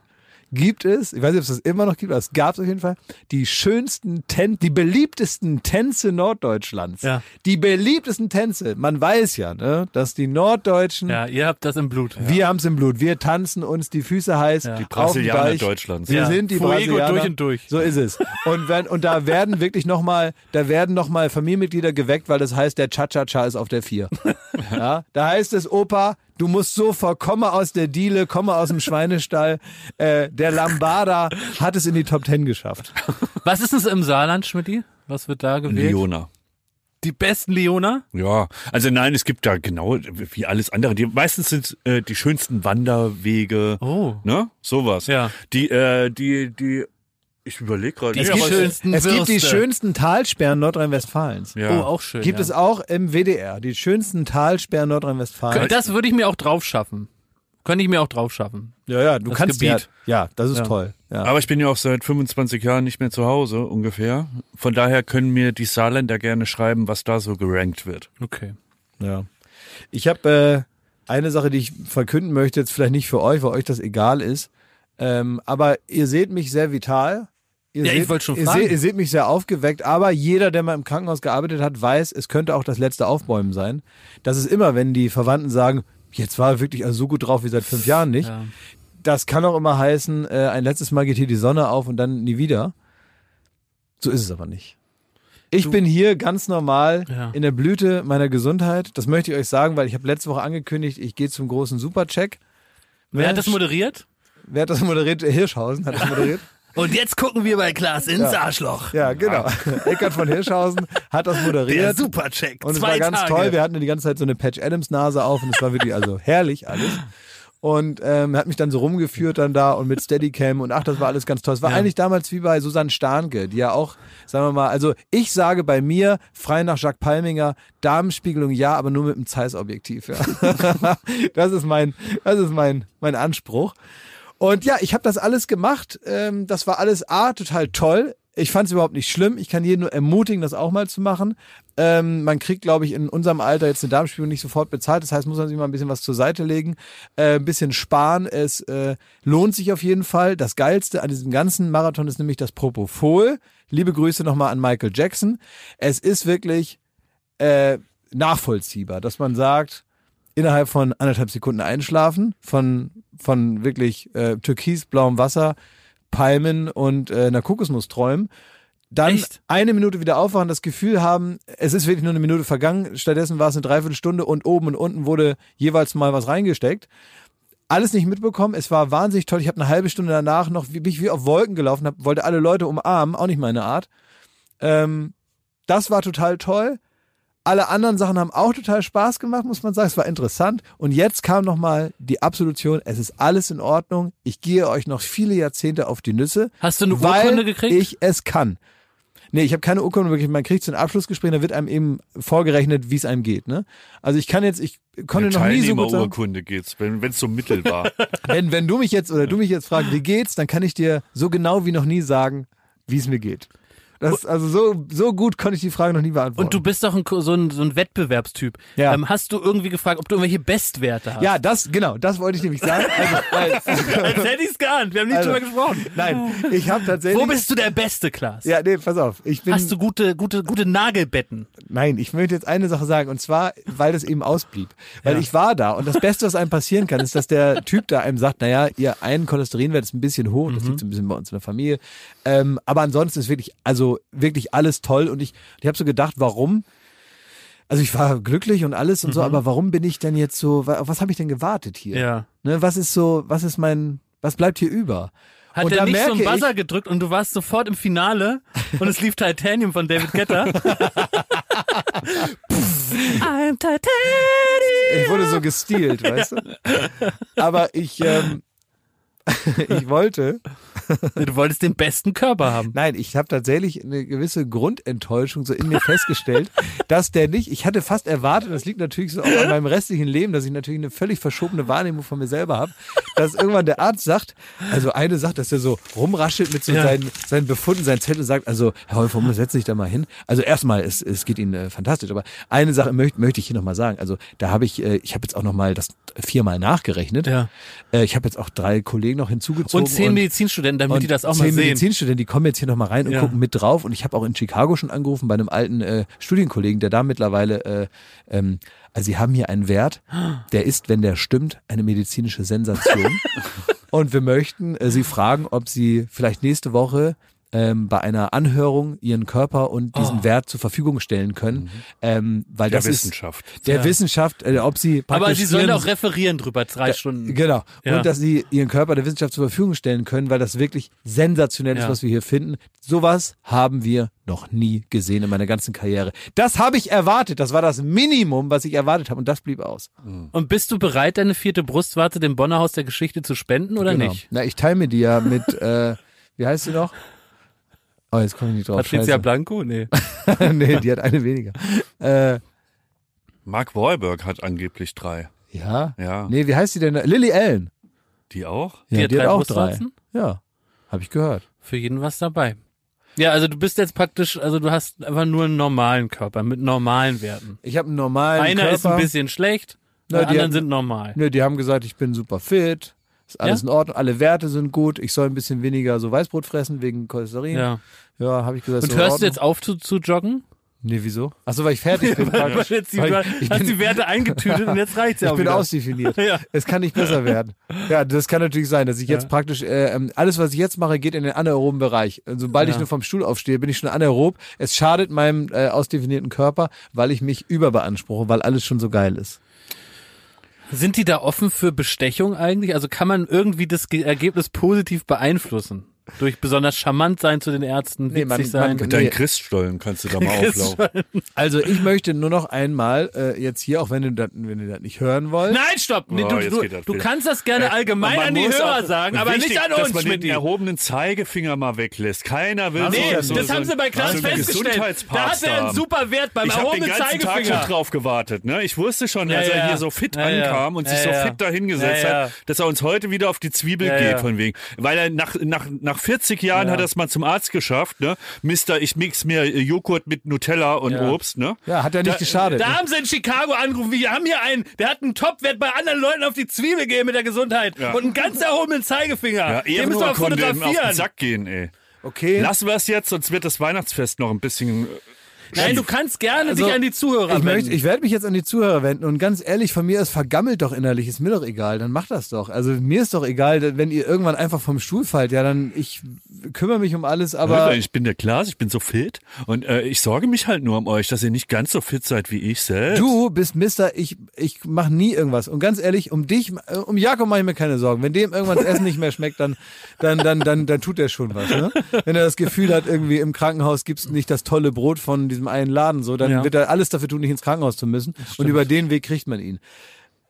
gibt es, ich weiß nicht, ob es das immer noch gibt, aber es gab es auf jeden Fall, die schönsten Tän die beliebtesten Tänze Norddeutschlands. Ja. Die beliebtesten Tänze. Man weiß ja, ne, dass die Norddeutschen Ja, ihr habt das im Blut. wir haben's im Blut. Wir tanzen uns die Füße heiß. Ja. Die Brasilianer Deich. Deutschlands. Wir Ja. sind die Fuego Brasilianer. durch und durch. So ist es. Und, wenn, und da werden wirklich nochmal, da werden nochmal Familienmitglieder geweckt, weil das heißt, der Cha-Cha-Cha ist auf der Vier. Ja, da heißt es, Opa, du musst sofort, komme aus der Diele, komme aus dem Schweinestall. Äh, der Lambada hat es in die Top Ten geschafft. Was ist es im Saarland, Schmidti? Was wird da gewählt? Leona. Die besten Leoner? Ja, also nein, es gibt da genau wie alles andere. Die meistens sind äh, die schönsten Wanderwege, Oh. ne, sowas. Ja. Die, äh, die, die. Ich überlege gerade. Nee, gibt es- schönsten Es gibt die schönsten Talsperren Nordrhein-Westfalens. Ja. Oh, auch schön. Gibt ja. es auch im WDR, die schönsten Talsperren Nordrhein-Westfalens. Das würde ich mir auch drauf schaffen. Könnte ich mir auch drauf schaffen. Ja, ja, du Das kannst Gebiet. ja. Ja, das ist Ja. toll. Ja. Aber ich bin ja auch seit 25 Jahren nicht mehr zu Hause ungefähr. Von daher können mir die Saarländer gerne schreiben, was da so gerankt wird. Okay. ja. Ich habe äh, eine Sache, die ich verkünden möchte, jetzt vielleicht nicht für euch, weil euch das egal ist. Ähm, aber ihr seht mich sehr vital. Ihr Ja, ich seht, wollte schon ihr fragen. Seht, ihr seht mich sehr aufgeweckt, aber jeder, der mal im Krankenhaus gearbeitet hat, weiß, es könnte auch das letzte Aufbäumen sein. Das ist immer, wenn die Verwandten sagen, jetzt war er wirklich also so gut drauf wie seit fünf Jahren nicht. Ja. Das kann auch immer heißen, äh, ein letztes Mal geht hier die Sonne auf und dann nie wieder. So ist es aber nicht. Ich Du- bin hier ganz normal Ja. in der Blüte meiner Gesundheit. Das möchte ich euch sagen, weil ich habe letzte Woche angekündigt, ich gehe zum großen Supercheck. Wer hat das moderiert? Wer hat das moderiert? Hirschhausen hat das moderiert. Und jetzt gucken wir bei Klaas ins Arschloch. Ja, genau. Eckart von Hirschhausen hat das Der moderiert. Supercheck. Und es war ganz Tage. toll. Wir hatten die ganze Zeit so eine Patch Adams Nase auf und es war wirklich also herrlich alles. Und ähm, er hat mich dann so rumgeführt dann da und mit Steadicam und ach, das war alles ganz toll. Es war Ja. eigentlich damals wie bei Susanne Starnke, die ja auch, sagen wir mal, also ich sage bei mir, frei nach Jacques Palminger, Damenspiegelung ja, aber nur mit einem Zeiss-Objektiv. Ja. das ist mein, das ist mein, mein Anspruch. Und ja, ich habe das alles gemacht. Ähm, das war alles A, total toll. Ich fand es überhaupt nicht schlimm. Ich kann jeden nur ermutigen, das auch mal zu machen. Ähm, man kriegt, glaube ich, in unserem Alter jetzt eine Darmspiegelung nicht sofort bezahlt. Das heißt, muss man sich mal ein bisschen was zur Seite legen, äh, ein bisschen sparen. Es äh, lohnt sich auf jeden Fall. Das Geilste an diesem ganzen Marathon ist nämlich das Propofol. Liebe Grüße nochmal an Michael Jackson. Es ist wirklich äh, nachvollziehbar, dass man sagt, innerhalb von anderthalb Sekunden einschlafen, von, von wirklich äh, türkisblauem Wasser, Palmen und äh, einer Kokosnuss träumen. Dann Echt? eine Minute wieder aufwachen, das Gefühl haben, es ist wirklich nur eine Minute vergangen, stattdessen war es eine Dreiviertelstunde und oben und unten wurde jeweils mal was reingesteckt. Alles nicht mitbekommen, es war wahnsinnig toll. Ich habe eine halbe Stunde danach noch, wie, bin ich wie auf Wolken gelaufen, hab, wollte alle Leute umarmen, auch nicht meine Art. Ähm, das war total toll. Alle anderen Sachen haben auch total Spaß gemacht, muss man sagen. Es war interessant. Und jetzt kam nochmal die Absolution. Es ist alles in Ordnung. Ich gehe euch noch viele Jahrzehnte auf die Nüsse. Hast du eine weil Urkunde gekriegt? ich es kann. Nee, ich habe keine Urkunde wirklich. Man kriegt so ein Abschlussgespräch, da wird einem eben vorgerechnet, wie es einem geht. Ne? Also ich kann jetzt, ich konnte noch nie so gut sagen. Teilnehmerurkunde geht's, wenn es so mittel war. Wenn, wenn du mich jetzt oder du mich jetzt fragst, wie geht's, dann kann ich dir so genau wie noch nie sagen, wie es mir geht. Das, also so, so gut konnte ich die Frage noch nie beantworten. Und du bist doch ein, so, ein, so ein Wettbewerbstyp. Ja. Ähm, hast du irgendwie gefragt, ob du irgendwelche Bestwerte hast? ja, das, genau, das wollte ich nämlich sagen. Also, weil, Als hätte ich es geahnt. Wir haben nicht Also, drüber gesprochen. nein, ich habe tatsächlich. Wo bist du der beste, Klaas? Ja, nee, pass auf. Ich bin, Hast du gute, gute, gute Nagelbetten? Nein, ich möchte jetzt eine Sache sagen und zwar, weil das eben ausblieb. Weil Ja. ich war da und das Beste, was einem passieren kann, ist, dass der Typ da einem sagt, naja, ihr einen Cholesterinwert ist ein bisschen hoch, das liegt so ein bisschen bei uns in der Familie. Ähm, aber ansonsten ist wirklich, also wirklich alles toll und ich, ich habe so gedacht, warum? Also ich war glücklich und alles und so, aber warum bin ich denn jetzt so, auf was habe ich denn gewartet hier? Ja. Ne, was ist so, was ist mein, was bleibt hier über? Hat und er nicht so einen merke ich- Buzzer gedrückt und du warst sofort im Finale und es lief Titanium von David Guetta. I'm Titanium. Ich wurde so gestealt, weißt du? Aber ich, ähm, ich wollte, Du wolltest den besten Körper haben. nein, ich habe tatsächlich eine gewisse Grundenttäuschung so in mir festgestellt, dass der nicht, ich hatte fast erwartet, das liegt natürlich so auch an meinem restlichen Leben, dass ich natürlich eine völlig verschobene Wahrnehmung von mir selber habe, dass irgendwann der Arzt sagt, also eine sagt, dass er so rumraschelt mit so Ja. seinen, seinen Befunden, seinen Zettel und sagt, also Herr Wolf, setz dich da mal hin. Also erstmal, es, es geht Ihnen äh, fantastisch, aber eine Sache möchte, möchte ich hier nochmal sagen, also da habe ich, äh, ich habe jetzt auch nochmal das viermal nachgerechnet. Ja. Äh, ich habe jetzt auch drei Kollegen noch hinzugezogen. Und zehn Medizinstudenten, damit die das auch mal zehn sehen. Medizinstudenten, die kommen jetzt hier nochmal rein und Ja. gucken mit drauf. Und ich habe auch in Chicago schon angerufen bei einem alten äh, Studienkollegen, der da mittlerweile, äh, ähm, also sie haben hier einen Wert, der ist, wenn der stimmt, eine medizinische Sensation. und wir möchten äh, Sie fragen, ob Sie vielleicht nächste Woche ähm, bei einer Anhörung Ihren Körper und diesen Oh. Wert zur Verfügung stellen können, ähm, weil Der das Wissenschaft. ist der Ja. Wissenschaft, äh, ob Sie Aber sie sollen auch referieren drüber, drei Stunden. Genau. Ja. Und dass sie ihren Körper der Wissenschaft zur Verfügung stellen können, weil das wirklich sensationell ist, Ja. was wir hier finden. Sowas haben wir noch nie gesehen in meiner ganzen Karriere. Das habe ich erwartet. Das war das Minimum, was ich erwartet habe. Und das blieb aus. Und bist du bereit, deine vierte Brustwarte dem Bonner Haus der Geschichte zu spenden oder Genau. nicht? Na, ich teile mir die ja mit, äh, wie heißt sie noch? Oh, jetzt komme ich nicht drauf. Patricia Scheiße. Blanco? Nee. nee, die hat eine weniger. Äh, Mark Wahlberg hat angeblich drei. ja. Ja. Nee, wie heißt die denn? Lily Allen. Die auch? Ja, Die hat die hat drei auch drei. Ja. Habe ich gehört. Für jeden was dabei. Ja, also du bist jetzt praktisch, also du hast einfach nur einen normalen Körper mit normalen Werten. Ich habe einen normalen Einer Körper. ist ein bisschen schlecht, die Na, die anderen haben- sind normal. Nö, die haben gesagt, ich bin super fit, ist alles Ja? in Ordnung, alle Werte sind gut, ich soll ein bisschen weniger so Weißbrot fressen wegen Cholesterin. Ja. Ja, habe ich gesagt. Und hörst du jetzt auf zu, zu joggen? Nee, wieso? Achso, weil ich fertig bin. Praktisch. jetzt die, Weil du ich hast bin, die Werte eingetütet und jetzt reicht's ja ich auch bin wieder. ausdefiniert. Ja. Es kann nicht besser werden. Ja, das kann natürlich sein, dass ich jetzt Ja. praktisch, äh, ähm, alles, was ich jetzt mache, geht in den anaeroben Bereich. Und Sobald Ja. ich nur vom Stuhl aufstehe, bin ich schon anaerob. Es schadet meinem äh, ausdefinierten Körper, weil ich mich überbeanspruche, weil alles schon so geil ist. Sind die da offen für Bestechung eigentlich? Also kann man irgendwie das Ge- Ergebnis positiv beeinflussen? Durch besonders charmant sein zu den Ärzten, Nee, witzig man- sein. man- Mit Nee. deinen Christstollen kannst du da mal auflaufen. Also ich möchte nur noch einmal äh, jetzt hier, auch wenn ihr das, wenn das nicht hören wollt. Nein, stopp! Nee, Oh, du, jetzt du, du kannst das gerne allgemein Man an die Hörer sagen, aber wichtig, nicht an dass uns, man den Schmidt. erhobenen Zeigefinger mal weglässt. Keiner will Nee, so, so, das so haben sie bei einen festgestellt. Da hat er einen super Wert beim Ich habe den erhobenen ganzen Tag schon Zeigefinger. drauf gewartet. Ne? Ich wusste schon, Ja, als er ja. hier so fit Ja, ja. ankam und sich Ja, so fit dahingesetzt hat, dass er uns heute wieder auf die Zwiebel Ja, geht von wegen. Weil er nach, nach, nach 40 Jahren Ja. hat er es mal zum Arzt geschafft. Ne? Mister, ich mix mir äh, Joghurt mit Nutella und Ja. Obst. Ne? Ja, hat ja nicht geschadet. Da haben sie in Chicago angerufen, wir haben hier einen, der hat einen Topwert bei anderen Leuten auf die Zwiebel gegeben mit der Gesundheit Ja. und einen ganz erhobenen Zeigefinger. Ja, Den müssen wir Ehrenurkunde auf den fotografieren. Sack gehen, ey. okay. Lassen wir es jetzt, sonst wird das Weihnachtsfest noch ein bisschen. Nein, du kannst gerne Also, dich an die Zuhörer Ich, wenden. möchte, ich werde mich jetzt an die Zuhörer wenden und ganz ehrlich, von mir ist vergammelt doch innerlich, ist mir doch egal, dann macht das doch. Also mir ist doch egal, wenn ihr irgendwann einfach vom Stuhl fallt, ja, dann ich kümmere mich um alles, aber ich bin der Klaas, ich bin so fit und äh, ich sorge mich halt nur um euch, dass ihr nicht ganz so fit seid wie ich selbst. du bist Mister, ich, ich mache nie irgendwas. Und ganz ehrlich, um dich, äh, um Jakob mache ich mir keine Sorgen. Wenn dem irgendwann das Essen nicht mehr schmeckt, dann, dann, dann, dann, dann tut er schon was. Ne? Wenn er das Gefühl hat, irgendwie im Krankenhaus gibt's nicht das tolle Brot von diesem einen Laden, so, dann Ja. wird er alles dafür tun, nicht ins Krankenhaus zu müssen. Und über den Weg kriegt man ihn.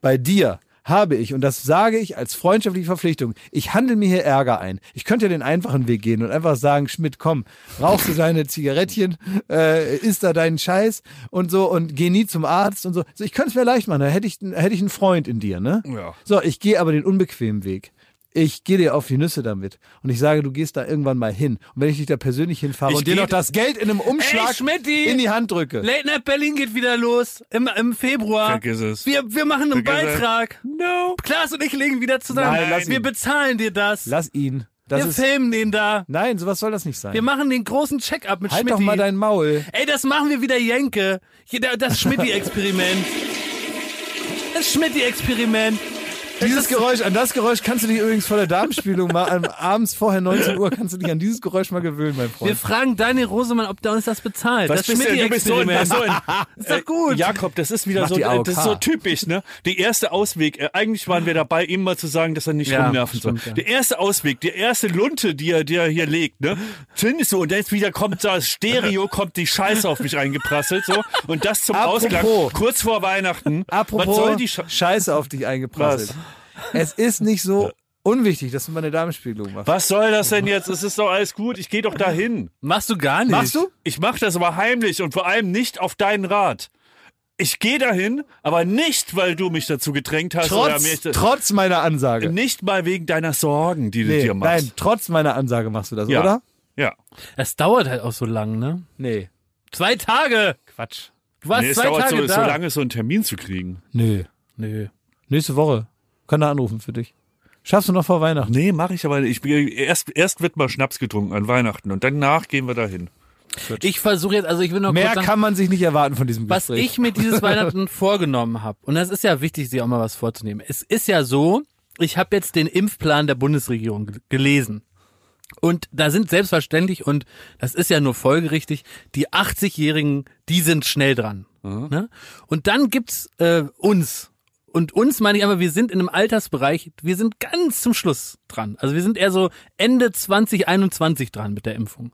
Bei dir habe ich, und das sage ich als freundschaftliche Verpflichtung, ich handle mir hier Ärger ein. Ich könnte ja den einfachen Weg gehen und einfach sagen, Schmidt, komm, rauchst du deine Zigarettchen, äh, isst da deinen Scheiß und so und geh nie zum Arzt und so. so ich könnte es mir leicht machen, da hätte ich, hätte ich einen Freund in dir, ne? Ja. So, ich gehe aber den unbequemen Weg. Ich gehe dir auf die Nüsse damit. Und ich sage, du gehst da irgendwann mal hin. Und wenn ich dich da persönlich hinfahre Ich und dir noch das Geld in einem Umschlag Ey, in die Hand drücke. Late Night Berlin geht wieder los im, im Februar. Vergiss es. Wir, wir machen einen Vergiss es. Beitrag. No. Klaas und ich legen wieder zusammen. Nein, lass wir ihn. bezahlen dir das. Lass ihn. Das wir ist, filmen den da. nein, sowas soll das nicht sein. Wir machen den großen Check-up mit halt doch Schmidti. mal dein Maul. Ey, das machen wir wieder Jenke. Hier, da- Das Schmidti-Experiment. Das Schmidti-Experiment. Dieses Geräusch, an das Geräusch kannst du dich übrigens vor der Darmspülung mal am, abends vorher 19 Uhr kannst du dich an dieses Geräusch mal gewöhnen, mein Wir Freund. fragen Daniel Rosemann, ob der uns das bezahlt. Was das bist du, du bist so, Schmidti-Experiment. so ein, ist doch gut. Äh, Jakob, das ist wieder Mach so, äh, das ist so typisch, ne? Der erste Ausweg, äh, eigentlich waren wir dabei, ihm mal zu sagen, dass er nicht Ja, rumnerven soll. stimmt, ja. Der erste Ausweg, die erste Lunte, die er, die er hier legt, ne? Findest du, und jetzt wieder kommt das Stereo, kommt die Scheiße auf mich reingeprasselt, so. Und das zum Apropos. Ausklang, kurz vor Weihnachten. Apropos Was soll die Sche Scheiße auf dich eingeprasselt. Es ist nicht so unwichtig, dass du mal eine Darmspiegelung machst. Was soll das denn jetzt? Es ist doch alles gut, ich gehe doch dahin. Machst du gar nicht. Machst du? Ich mache das aber heimlich und vor allem nicht auf deinen Rat. Ich gehe dahin, aber nicht, weil du mich dazu gedrängt hast oder Trotz, mich, trotz meiner Ansage. nicht mal wegen deiner Sorgen, die du Nee, dir machst. nein, trotz meiner Ansage machst du das, Ja. oder? Ja. Es dauert halt auch so lang, ne? Nee. Zwei Tage. Quatsch. Du warst Nee, es zwei dauert Tage so, da. so lange, so einen Termin zu kriegen. Nö. Nö. Nächste Woche. Kann er anrufen für dich. Schaffst du noch vor Weihnachten? Nee, mache ich aber nicht. Ich, erst, erst wird mal Schnaps getrunken an Weihnachten und danach gehen wir dahin. Ich versuche jetzt, also ich will noch Mehr kurz sagen, kann man sich nicht erwarten von diesem was Gespräch. ich mir dieses Weihnachten vorgenommen habe. Und das ist ja wichtig, sich auch mal was vorzunehmen. Es ist ja so, ich habe jetzt den Impfplan der Bundesregierung ge- gelesen. Und da sind selbstverständlich, und das ist ja nur folgerichtig, die 80-Jährigen, die sind schnell dran. Ne? Und dann gibt's äh, uns. Und uns meine ich aber, wir sind in einem Altersbereich, wir sind ganz zum Schluss dran. Also wir sind eher so Ende 2021 dran mit der Impfung.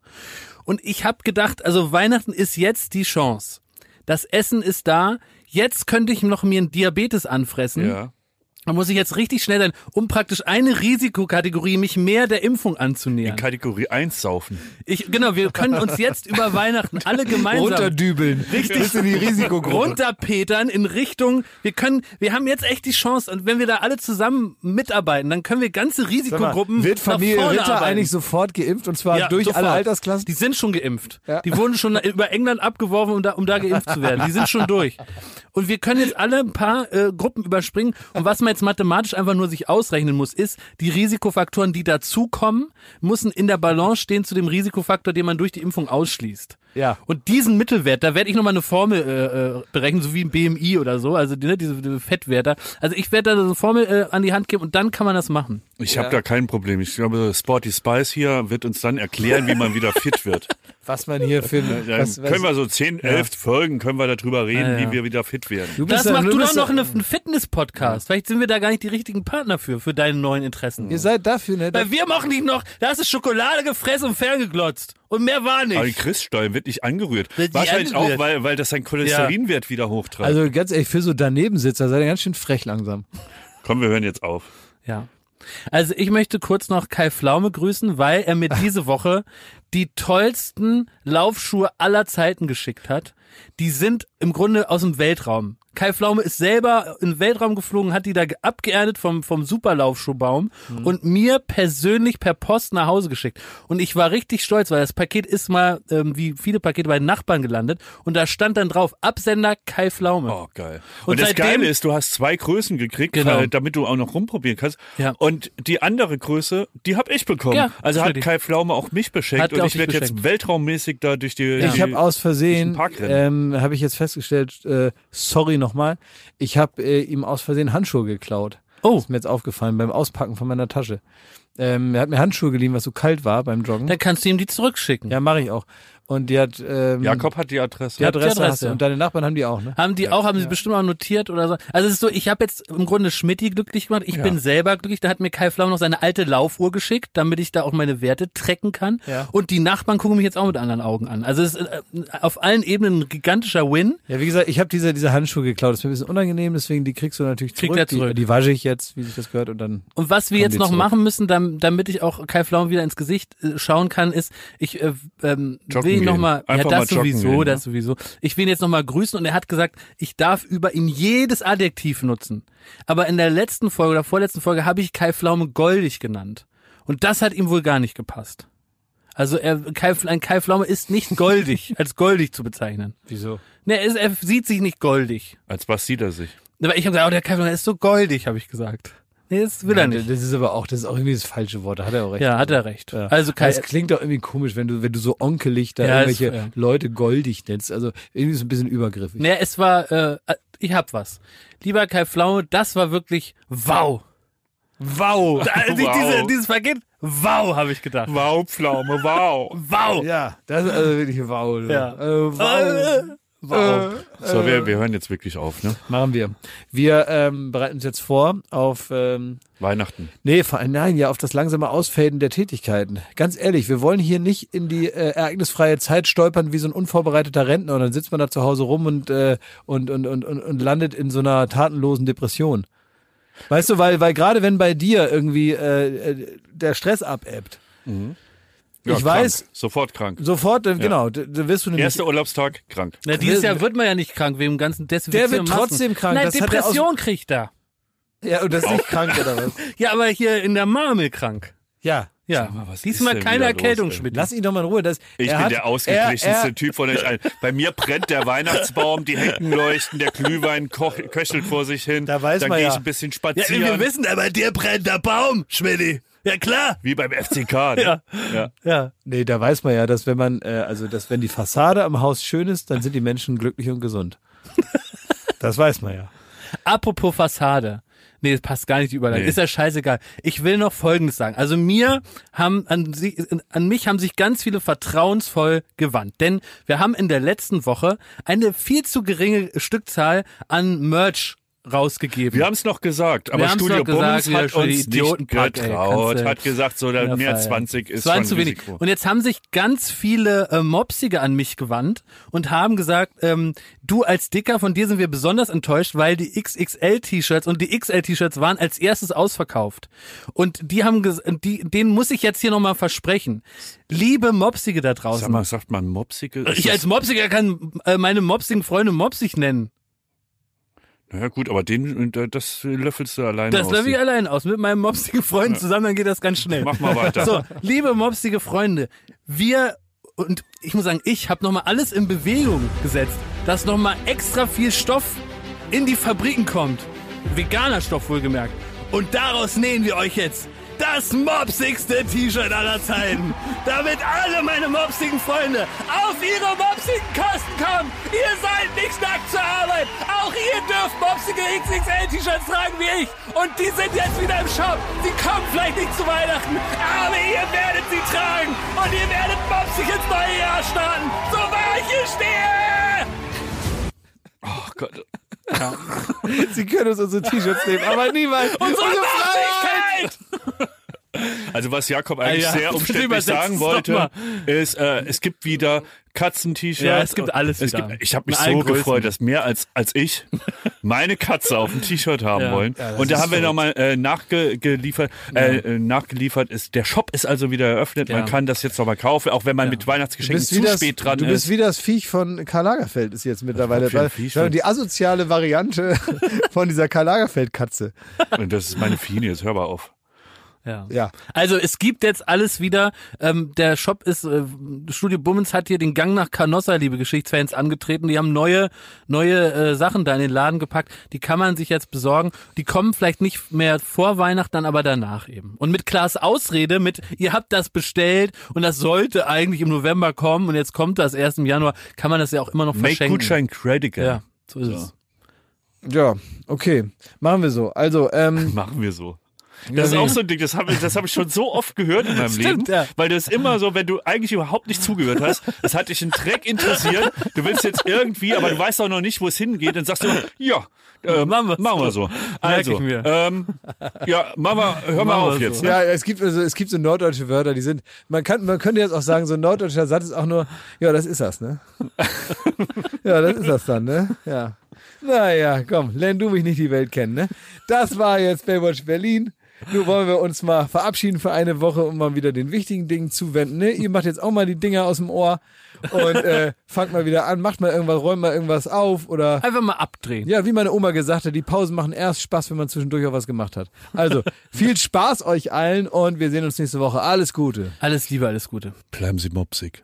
Und ich habe gedacht, also Weihnachten ist jetzt die Chance. Das Essen ist da. Jetzt könnte ich noch mir einen Diabetes anfressen. Ja. Da muss ich jetzt richtig schnell sein, um praktisch eine Risikokategorie mich mehr der Impfung anzunähern. Kategorie 1 saufen. Ich, genau, wir können uns jetzt über Weihnachten alle gemeinsam Runterdübeln. Richtig. Bis in die Risikogruppe. runterpetern in Richtung, wir können, wir haben jetzt echt die Chance und wenn wir da alle zusammen mitarbeiten, dann können wir ganze Sag mal, Risikogruppen Wird nach Familie vorne Ritter arbeiten. eigentlich sofort geimpft und zwar Ja, durch sofort. alle Altersklassen? Die sind schon geimpft. Ja. Die wurden schon über England abgeworfen, um da, um da geimpft zu werden. Die sind schon durch. Und wir können jetzt alle ein paar äh, Gruppen überspringen. Und was man jetzt mathematisch einfach nur sich ausrechnen muss, ist, die Risikofaktoren, die dazukommen, müssen in der Balance stehen zu dem Risikofaktor, den man durch die Impfung ausschließt. Ja. Und diesen Mittelwert, da werde ich nochmal eine Formel äh, äh, berechnen, so wie ein BMI oder so, also ne, diese, diese Fettwerte. Also ich werde da so eine Formel äh, an die Hand geben und dann kann man das machen. Ich habe da kein Problem. Ich glaube, Sporty Spice hier wird uns dann erklären, wie man wieder fit wird. Was man hier für... Dann was, was, können wir so 10, 11 Folgen können wir darüber reden, Ja, ja. wie wir wieder fit werden. du bist Das ja- machst du doch noch ja- eine, einen Fitness-Podcast. Vielleicht sind wir da gar nicht die richtigen Partner für, für deine neuen Interessen. Ihr seid dafür, ne? Weil wir machen dich noch, da hast du Schokolade gefressen und ferngeglotzt. Und mehr war Aber die nicht. Christstollen wird nicht angerührt. Wird nicht Wahrscheinlich auch, angerührt. weil, weil das sein Cholesterinwert wieder hochtreibt. Also ganz ehrlich, für so Danebensitzer seid ihr ganz schön frech langsam. Komm, wir hören jetzt auf. Ja. Also ich möchte kurz noch Kai Pflaume grüßen, weil er mir diese Woche die tollsten Laufschuhe aller Zeiten geschickt hat. Die sind im Grunde aus dem Weltraum. Kai Pflaume ist selber in den Weltraum geflogen, hat die da ge- abgeerntet vom, vom Superlaufschuhbaum und mir persönlich per Post nach Hause geschickt. Und ich war richtig stolz, weil das Paket ist mal, ähm, wie viele Pakete bei den Nachbarn gelandet und da stand dann drauf, Absender Kai Pflaume. Oh, geil. Und Und, das seitdem- Geile ist, du hast zwei Größen gekriegt, Genau. weil, damit du auch noch rumprobieren kannst. Ja. Und die andere Größe, die habe ich bekommen. Ja, also hat. Kai Pflaume auch mich beschenkt Hat und ich werde jetzt weltraummäßig da durch die. Ich die habe aus Versehen, ähm, habe ich jetzt festgestellt, äh, sorry nochmal, ich habe äh, ihm aus Versehen Handschuhe geklaut. Oh. Ist mir jetzt aufgefallen beim Auspacken von meiner Tasche. Ähm, er hat mir Handschuhe geliehen, was so kalt war beim Joggen. Dann kannst du ihm die zurückschicken. Ja, mache ich auch. Und die hat ähm, Jakob hat die Adresse. die Adresse, die Adresse. hast du. Und deine Nachbarn haben die auch, ne? Haben die auch, haben sie bestimmt auch notiert oder so. Also es ist so, ich habe jetzt im Grunde Schmidti glücklich gemacht. Ich Ja. bin selber glücklich. Da hat mir Kai Flaum noch seine alte Laufuhr geschickt, damit ich da auch meine Werte tracken kann. Ja. Und die Nachbarn gucken mich jetzt auch mit anderen Augen an. Also es ist äh, auf allen Ebenen ein gigantischer Win. Ja, wie gesagt, ich habe diese, diese Handschuhe geklaut. Das ist mir ein bisschen unangenehm, deswegen die kriegst du natürlich Kriegt zurück. er zurück. Die, die wasche ich jetzt, wie sich das gehört, und dann. Und was wir jetzt noch zurück. machen müssen, dam- damit ich auch Kai Flaum wieder ins Gesicht äh, schauen kann, ist, ich äh, ähm, Joggen will ihn nochmal, ja das mal sowieso, gehen, das sowieso. Ich will ihn jetzt nochmal grüßen und er hat gesagt, ich darf über ihn jedes Adjektiv nutzen. Aber in der letzten Folge oder vorletzten Folge habe ich Kai Pflaume goldig genannt. Und das hat ihm wohl gar nicht gepasst. Also er, Kai, ein Kai Pflaume ist nicht goldig, als goldig zu bezeichnen. Wieso? Ne, er, ist, er sieht sich nicht goldig. Als was sieht er sich? Aber ich habe gesagt, oh, der Kai Pflaume ist so goldig, habe ich gesagt. Nee, das will er nicht. Das ist aber auch, das ist auch irgendwie das falsche Wort. Da hat er auch recht. Ja, hat er recht. Ja. Also Kai, es klingt doch irgendwie komisch, wenn du, wenn du so onkelig da Ja, irgendwelche ja. Leute goldig nennst. Also irgendwie ist es ein bisschen übergriffig. Naja, es war, äh, ich hab was. Lieber Kai Pflaume, das war wirklich wow. Wow. Als ich Wow. diese, dieses Paket, wow, habe ich gedacht. Wow, Pflaume, wow. Wow. Ja, das ist also wirklich wow. Ja. Äh, wow. Wow. So, wir, wir hören jetzt wirklich auf, ne? Machen wir. Wir ähm, bereiten uns jetzt vor auf, ähm, Weihnachten. nee, vor allem, nein, ja, auf das langsame Ausfaden der Tätigkeiten. Ganz ehrlich, wir wollen hier nicht in die äh, ereignisfreie Zeit stolpern wie so ein unvorbereiteter Rentner und dann sitzt man da zu Hause rum und, äh, und, und, und, und, und landet in so einer tatenlosen Depression. Weißt du, weil, weil gerade wenn bei dir irgendwie äh, äh, der Stress abebbt, Ja, Ich weiß- Krank. Sofort krank. sofort, äh, genau, da, da wirst du nämlich Erster Urlaubstag, krank. Na, dieses Jahr wird man ja nicht krank wegen dem ganzen Desinfizieren. Der wird Masken. trotzdem krank, Nein, das hat er aus- Depression kriegt er. Ja, und das ist nicht krank oder was? Ja, aber hier in der Marmel krank. Ja. Ja. Mal, Diesmal keine wieder los, Erkältung, ey? Schmidt. Lass ihn doch mal in Ruhe. Das, Ich er bin hat, der ausgeglichenste er, er, Typ von euch allen. Bei mir brennt der Weihnachtsbaum, die Hecken leuchten, der Glühwein koch, köchelt vor sich hin. Da weiß Dann man gehe ja. ich ein bisschen Ja, spazieren. wir wissen, aber dir brennt der Baum, Schmidt. Ja, klar. wie beim FCK. Ne? Ja. Ja. Ja. Nee, da weiß man ja, dass wenn man, äh, also dass wenn die Fassade am Haus schön ist, dann sind die Menschen glücklich und gesund. Das weiß man ja. Apropos Fassade. Nee, das passt gar nicht Überleitung. Nee. Ist ja scheißegal. Ich will noch Folgendes sagen. Also mir haben, an, sie, an mich haben sich ganz viele vertrauensvoll gewandt. Denn wir haben in der letzten Woche eine viel zu geringe Stückzahl an Merch rausgegeben. Wir haben es noch gesagt, aber Studio noch gesagt, Bums hat uns nicht ey, getraut, du- hat gesagt, so Ja, mehr als feiern. 20 ist Es waren zu wenig. Risiko. Und jetzt haben sich ganz viele äh, Mopsige an mich gewandt und haben gesagt, ähm, du als Dicker, von dir sind wir besonders enttäuscht, weil die XXL-T-Shirts und die XL-T-Shirts waren als erstes ausverkauft. Und die haben, die, denen muss ich jetzt hier nochmal versprechen. Liebe Mopsige da draußen. Sag mal, sagt man mopsige? Ich als Mopsiger kann äh, meine mopsigen Freunde mopsig nennen. Na ja, gut, aber den, das löffelst du alleine Das aus. löse ich allein aus. Mit meinem mopsigen Freund zusammen, dann geht das ganz schnell. Mach mal weiter. So, liebe mopsige Freunde, wir und ich muss sagen, ich habe nochmal alles in Bewegung gesetzt, dass nochmal extra viel Stoff in die Fabriken kommt. Veganer Stoff wohlgemerkt. Und daraus nähen wir euch jetzt das mopsigste T-Shirt aller Zeiten. Damit alle meine mopsigen Freunde auf ihre mopsigen Kosten kommen. Ihr seid nicht nackt zur Arbeit. Auch ihr dürft mopsige XXL-T-Shirts tragen wie ich. Und die sind jetzt wieder im Shop. Sie kommen vielleicht nicht zu Weihnachten, aber ihr werdet sie tragen. Und ihr werdet mopsig ins neue Jahr starten. So wahr ich hier stehe. Oh Gott. Sie können uns unsere T-Shirts nehmen, aber niemals Unsere Freiheit! Freiheit! Also was Jakob eigentlich Ah ja, sehr umständlich sagen wollte, ist, äh, es gibt wieder Katzen-T-Shirts. Ja, es gibt alles Es wieder. gibt, ich habe mich so Größen. gefreut, dass mehr als, als ich meine Katze auf dem T-Shirt haben Ja. wollen. Ja, Und da ist haben wir nochmal äh, nachgeliefert, äh, äh, nachgeliefert ist, der Shop ist also wieder eröffnet. Man kann das jetzt nochmal kaufen, auch wenn man mit Du Weihnachtsgeschenken zu das, spät dran du ist. bist wie das Viech von Karl Lagerfeld ist jetzt mittlerweile. Weil, Viech? weil die asoziale Variante von dieser Karl Lagerfeld-Katze. Und das ist meine Fine, jetzt hör mal auf. Ja. Ja. Also es gibt jetzt alles wieder. Ähm, der Shop ist, äh, Studio Bummens hat hier den Gang nach Canossa, liebe Geschichtsfans, angetreten. Die haben neue, neue äh, Sachen da in den Laden gepackt. Die kann man sich jetzt besorgen. Die kommen vielleicht nicht mehr vor Weihnachten, dann aber danach eben. Und mit Klaas Ausrede, mit ihr habt das bestellt und das sollte eigentlich im November kommen und jetzt kommt das erst im Januar, kann man das ja auch immer noch Make verschenken. Gutschein Credical. Ja, so ist es. Ja, okay. Machen wir so. Also, ähm, Machen wir so. Das ist auch so ein Ding, das habe das hab ich schon so oft gehört in meinem Stimmt, Leben. ja. Weil das immer so, wenn du eigentlich überhaupt nicht zugehört hast, es hat dich ein Dreck interessiert, du willst jetzt irgendwie, aber du weißt auch noch nicht, wo es hingeht, dann sagst du, ja, äh, Machen machen wir so. so. Also, ich mir. ähm, ja, Mama, hör mal auf wir jetzt. so. Ne? Ja, es gibt also es gibt so norddeutsche Wörter, die sind man kann man könnte jetzt auch sagen, so ein norddeutscher Satz ist auch nur ja, das ist das, ne? ja, das ist das dann, ne? Ja. Naja, komm, lern du mich nicht die Welt kennen, ne? Das war jetzt Baywatch Berlin. Nun wollen wir uns mal verabschieden für eine Woche und mal wieder den wichtigen Dingen zuwenden. Ne? Ihr macht jetzt auch mal die Dinger aus dem Ohr und äh, fangt mal wieder an, macht mal irgendwas, räumt mal irgendwas auf oder Einfach mal abdrehen. ja, wie meine Oma gesagt hat, die Pausen machen erst Spaß, wenn man zwischendurch auch was gemacht hat. Also, viel Spaß euch allen und wir sehen uns nächste Woche. Alles Gute. Alles Liebe, alles Gute. Bleiben Sie mopsig.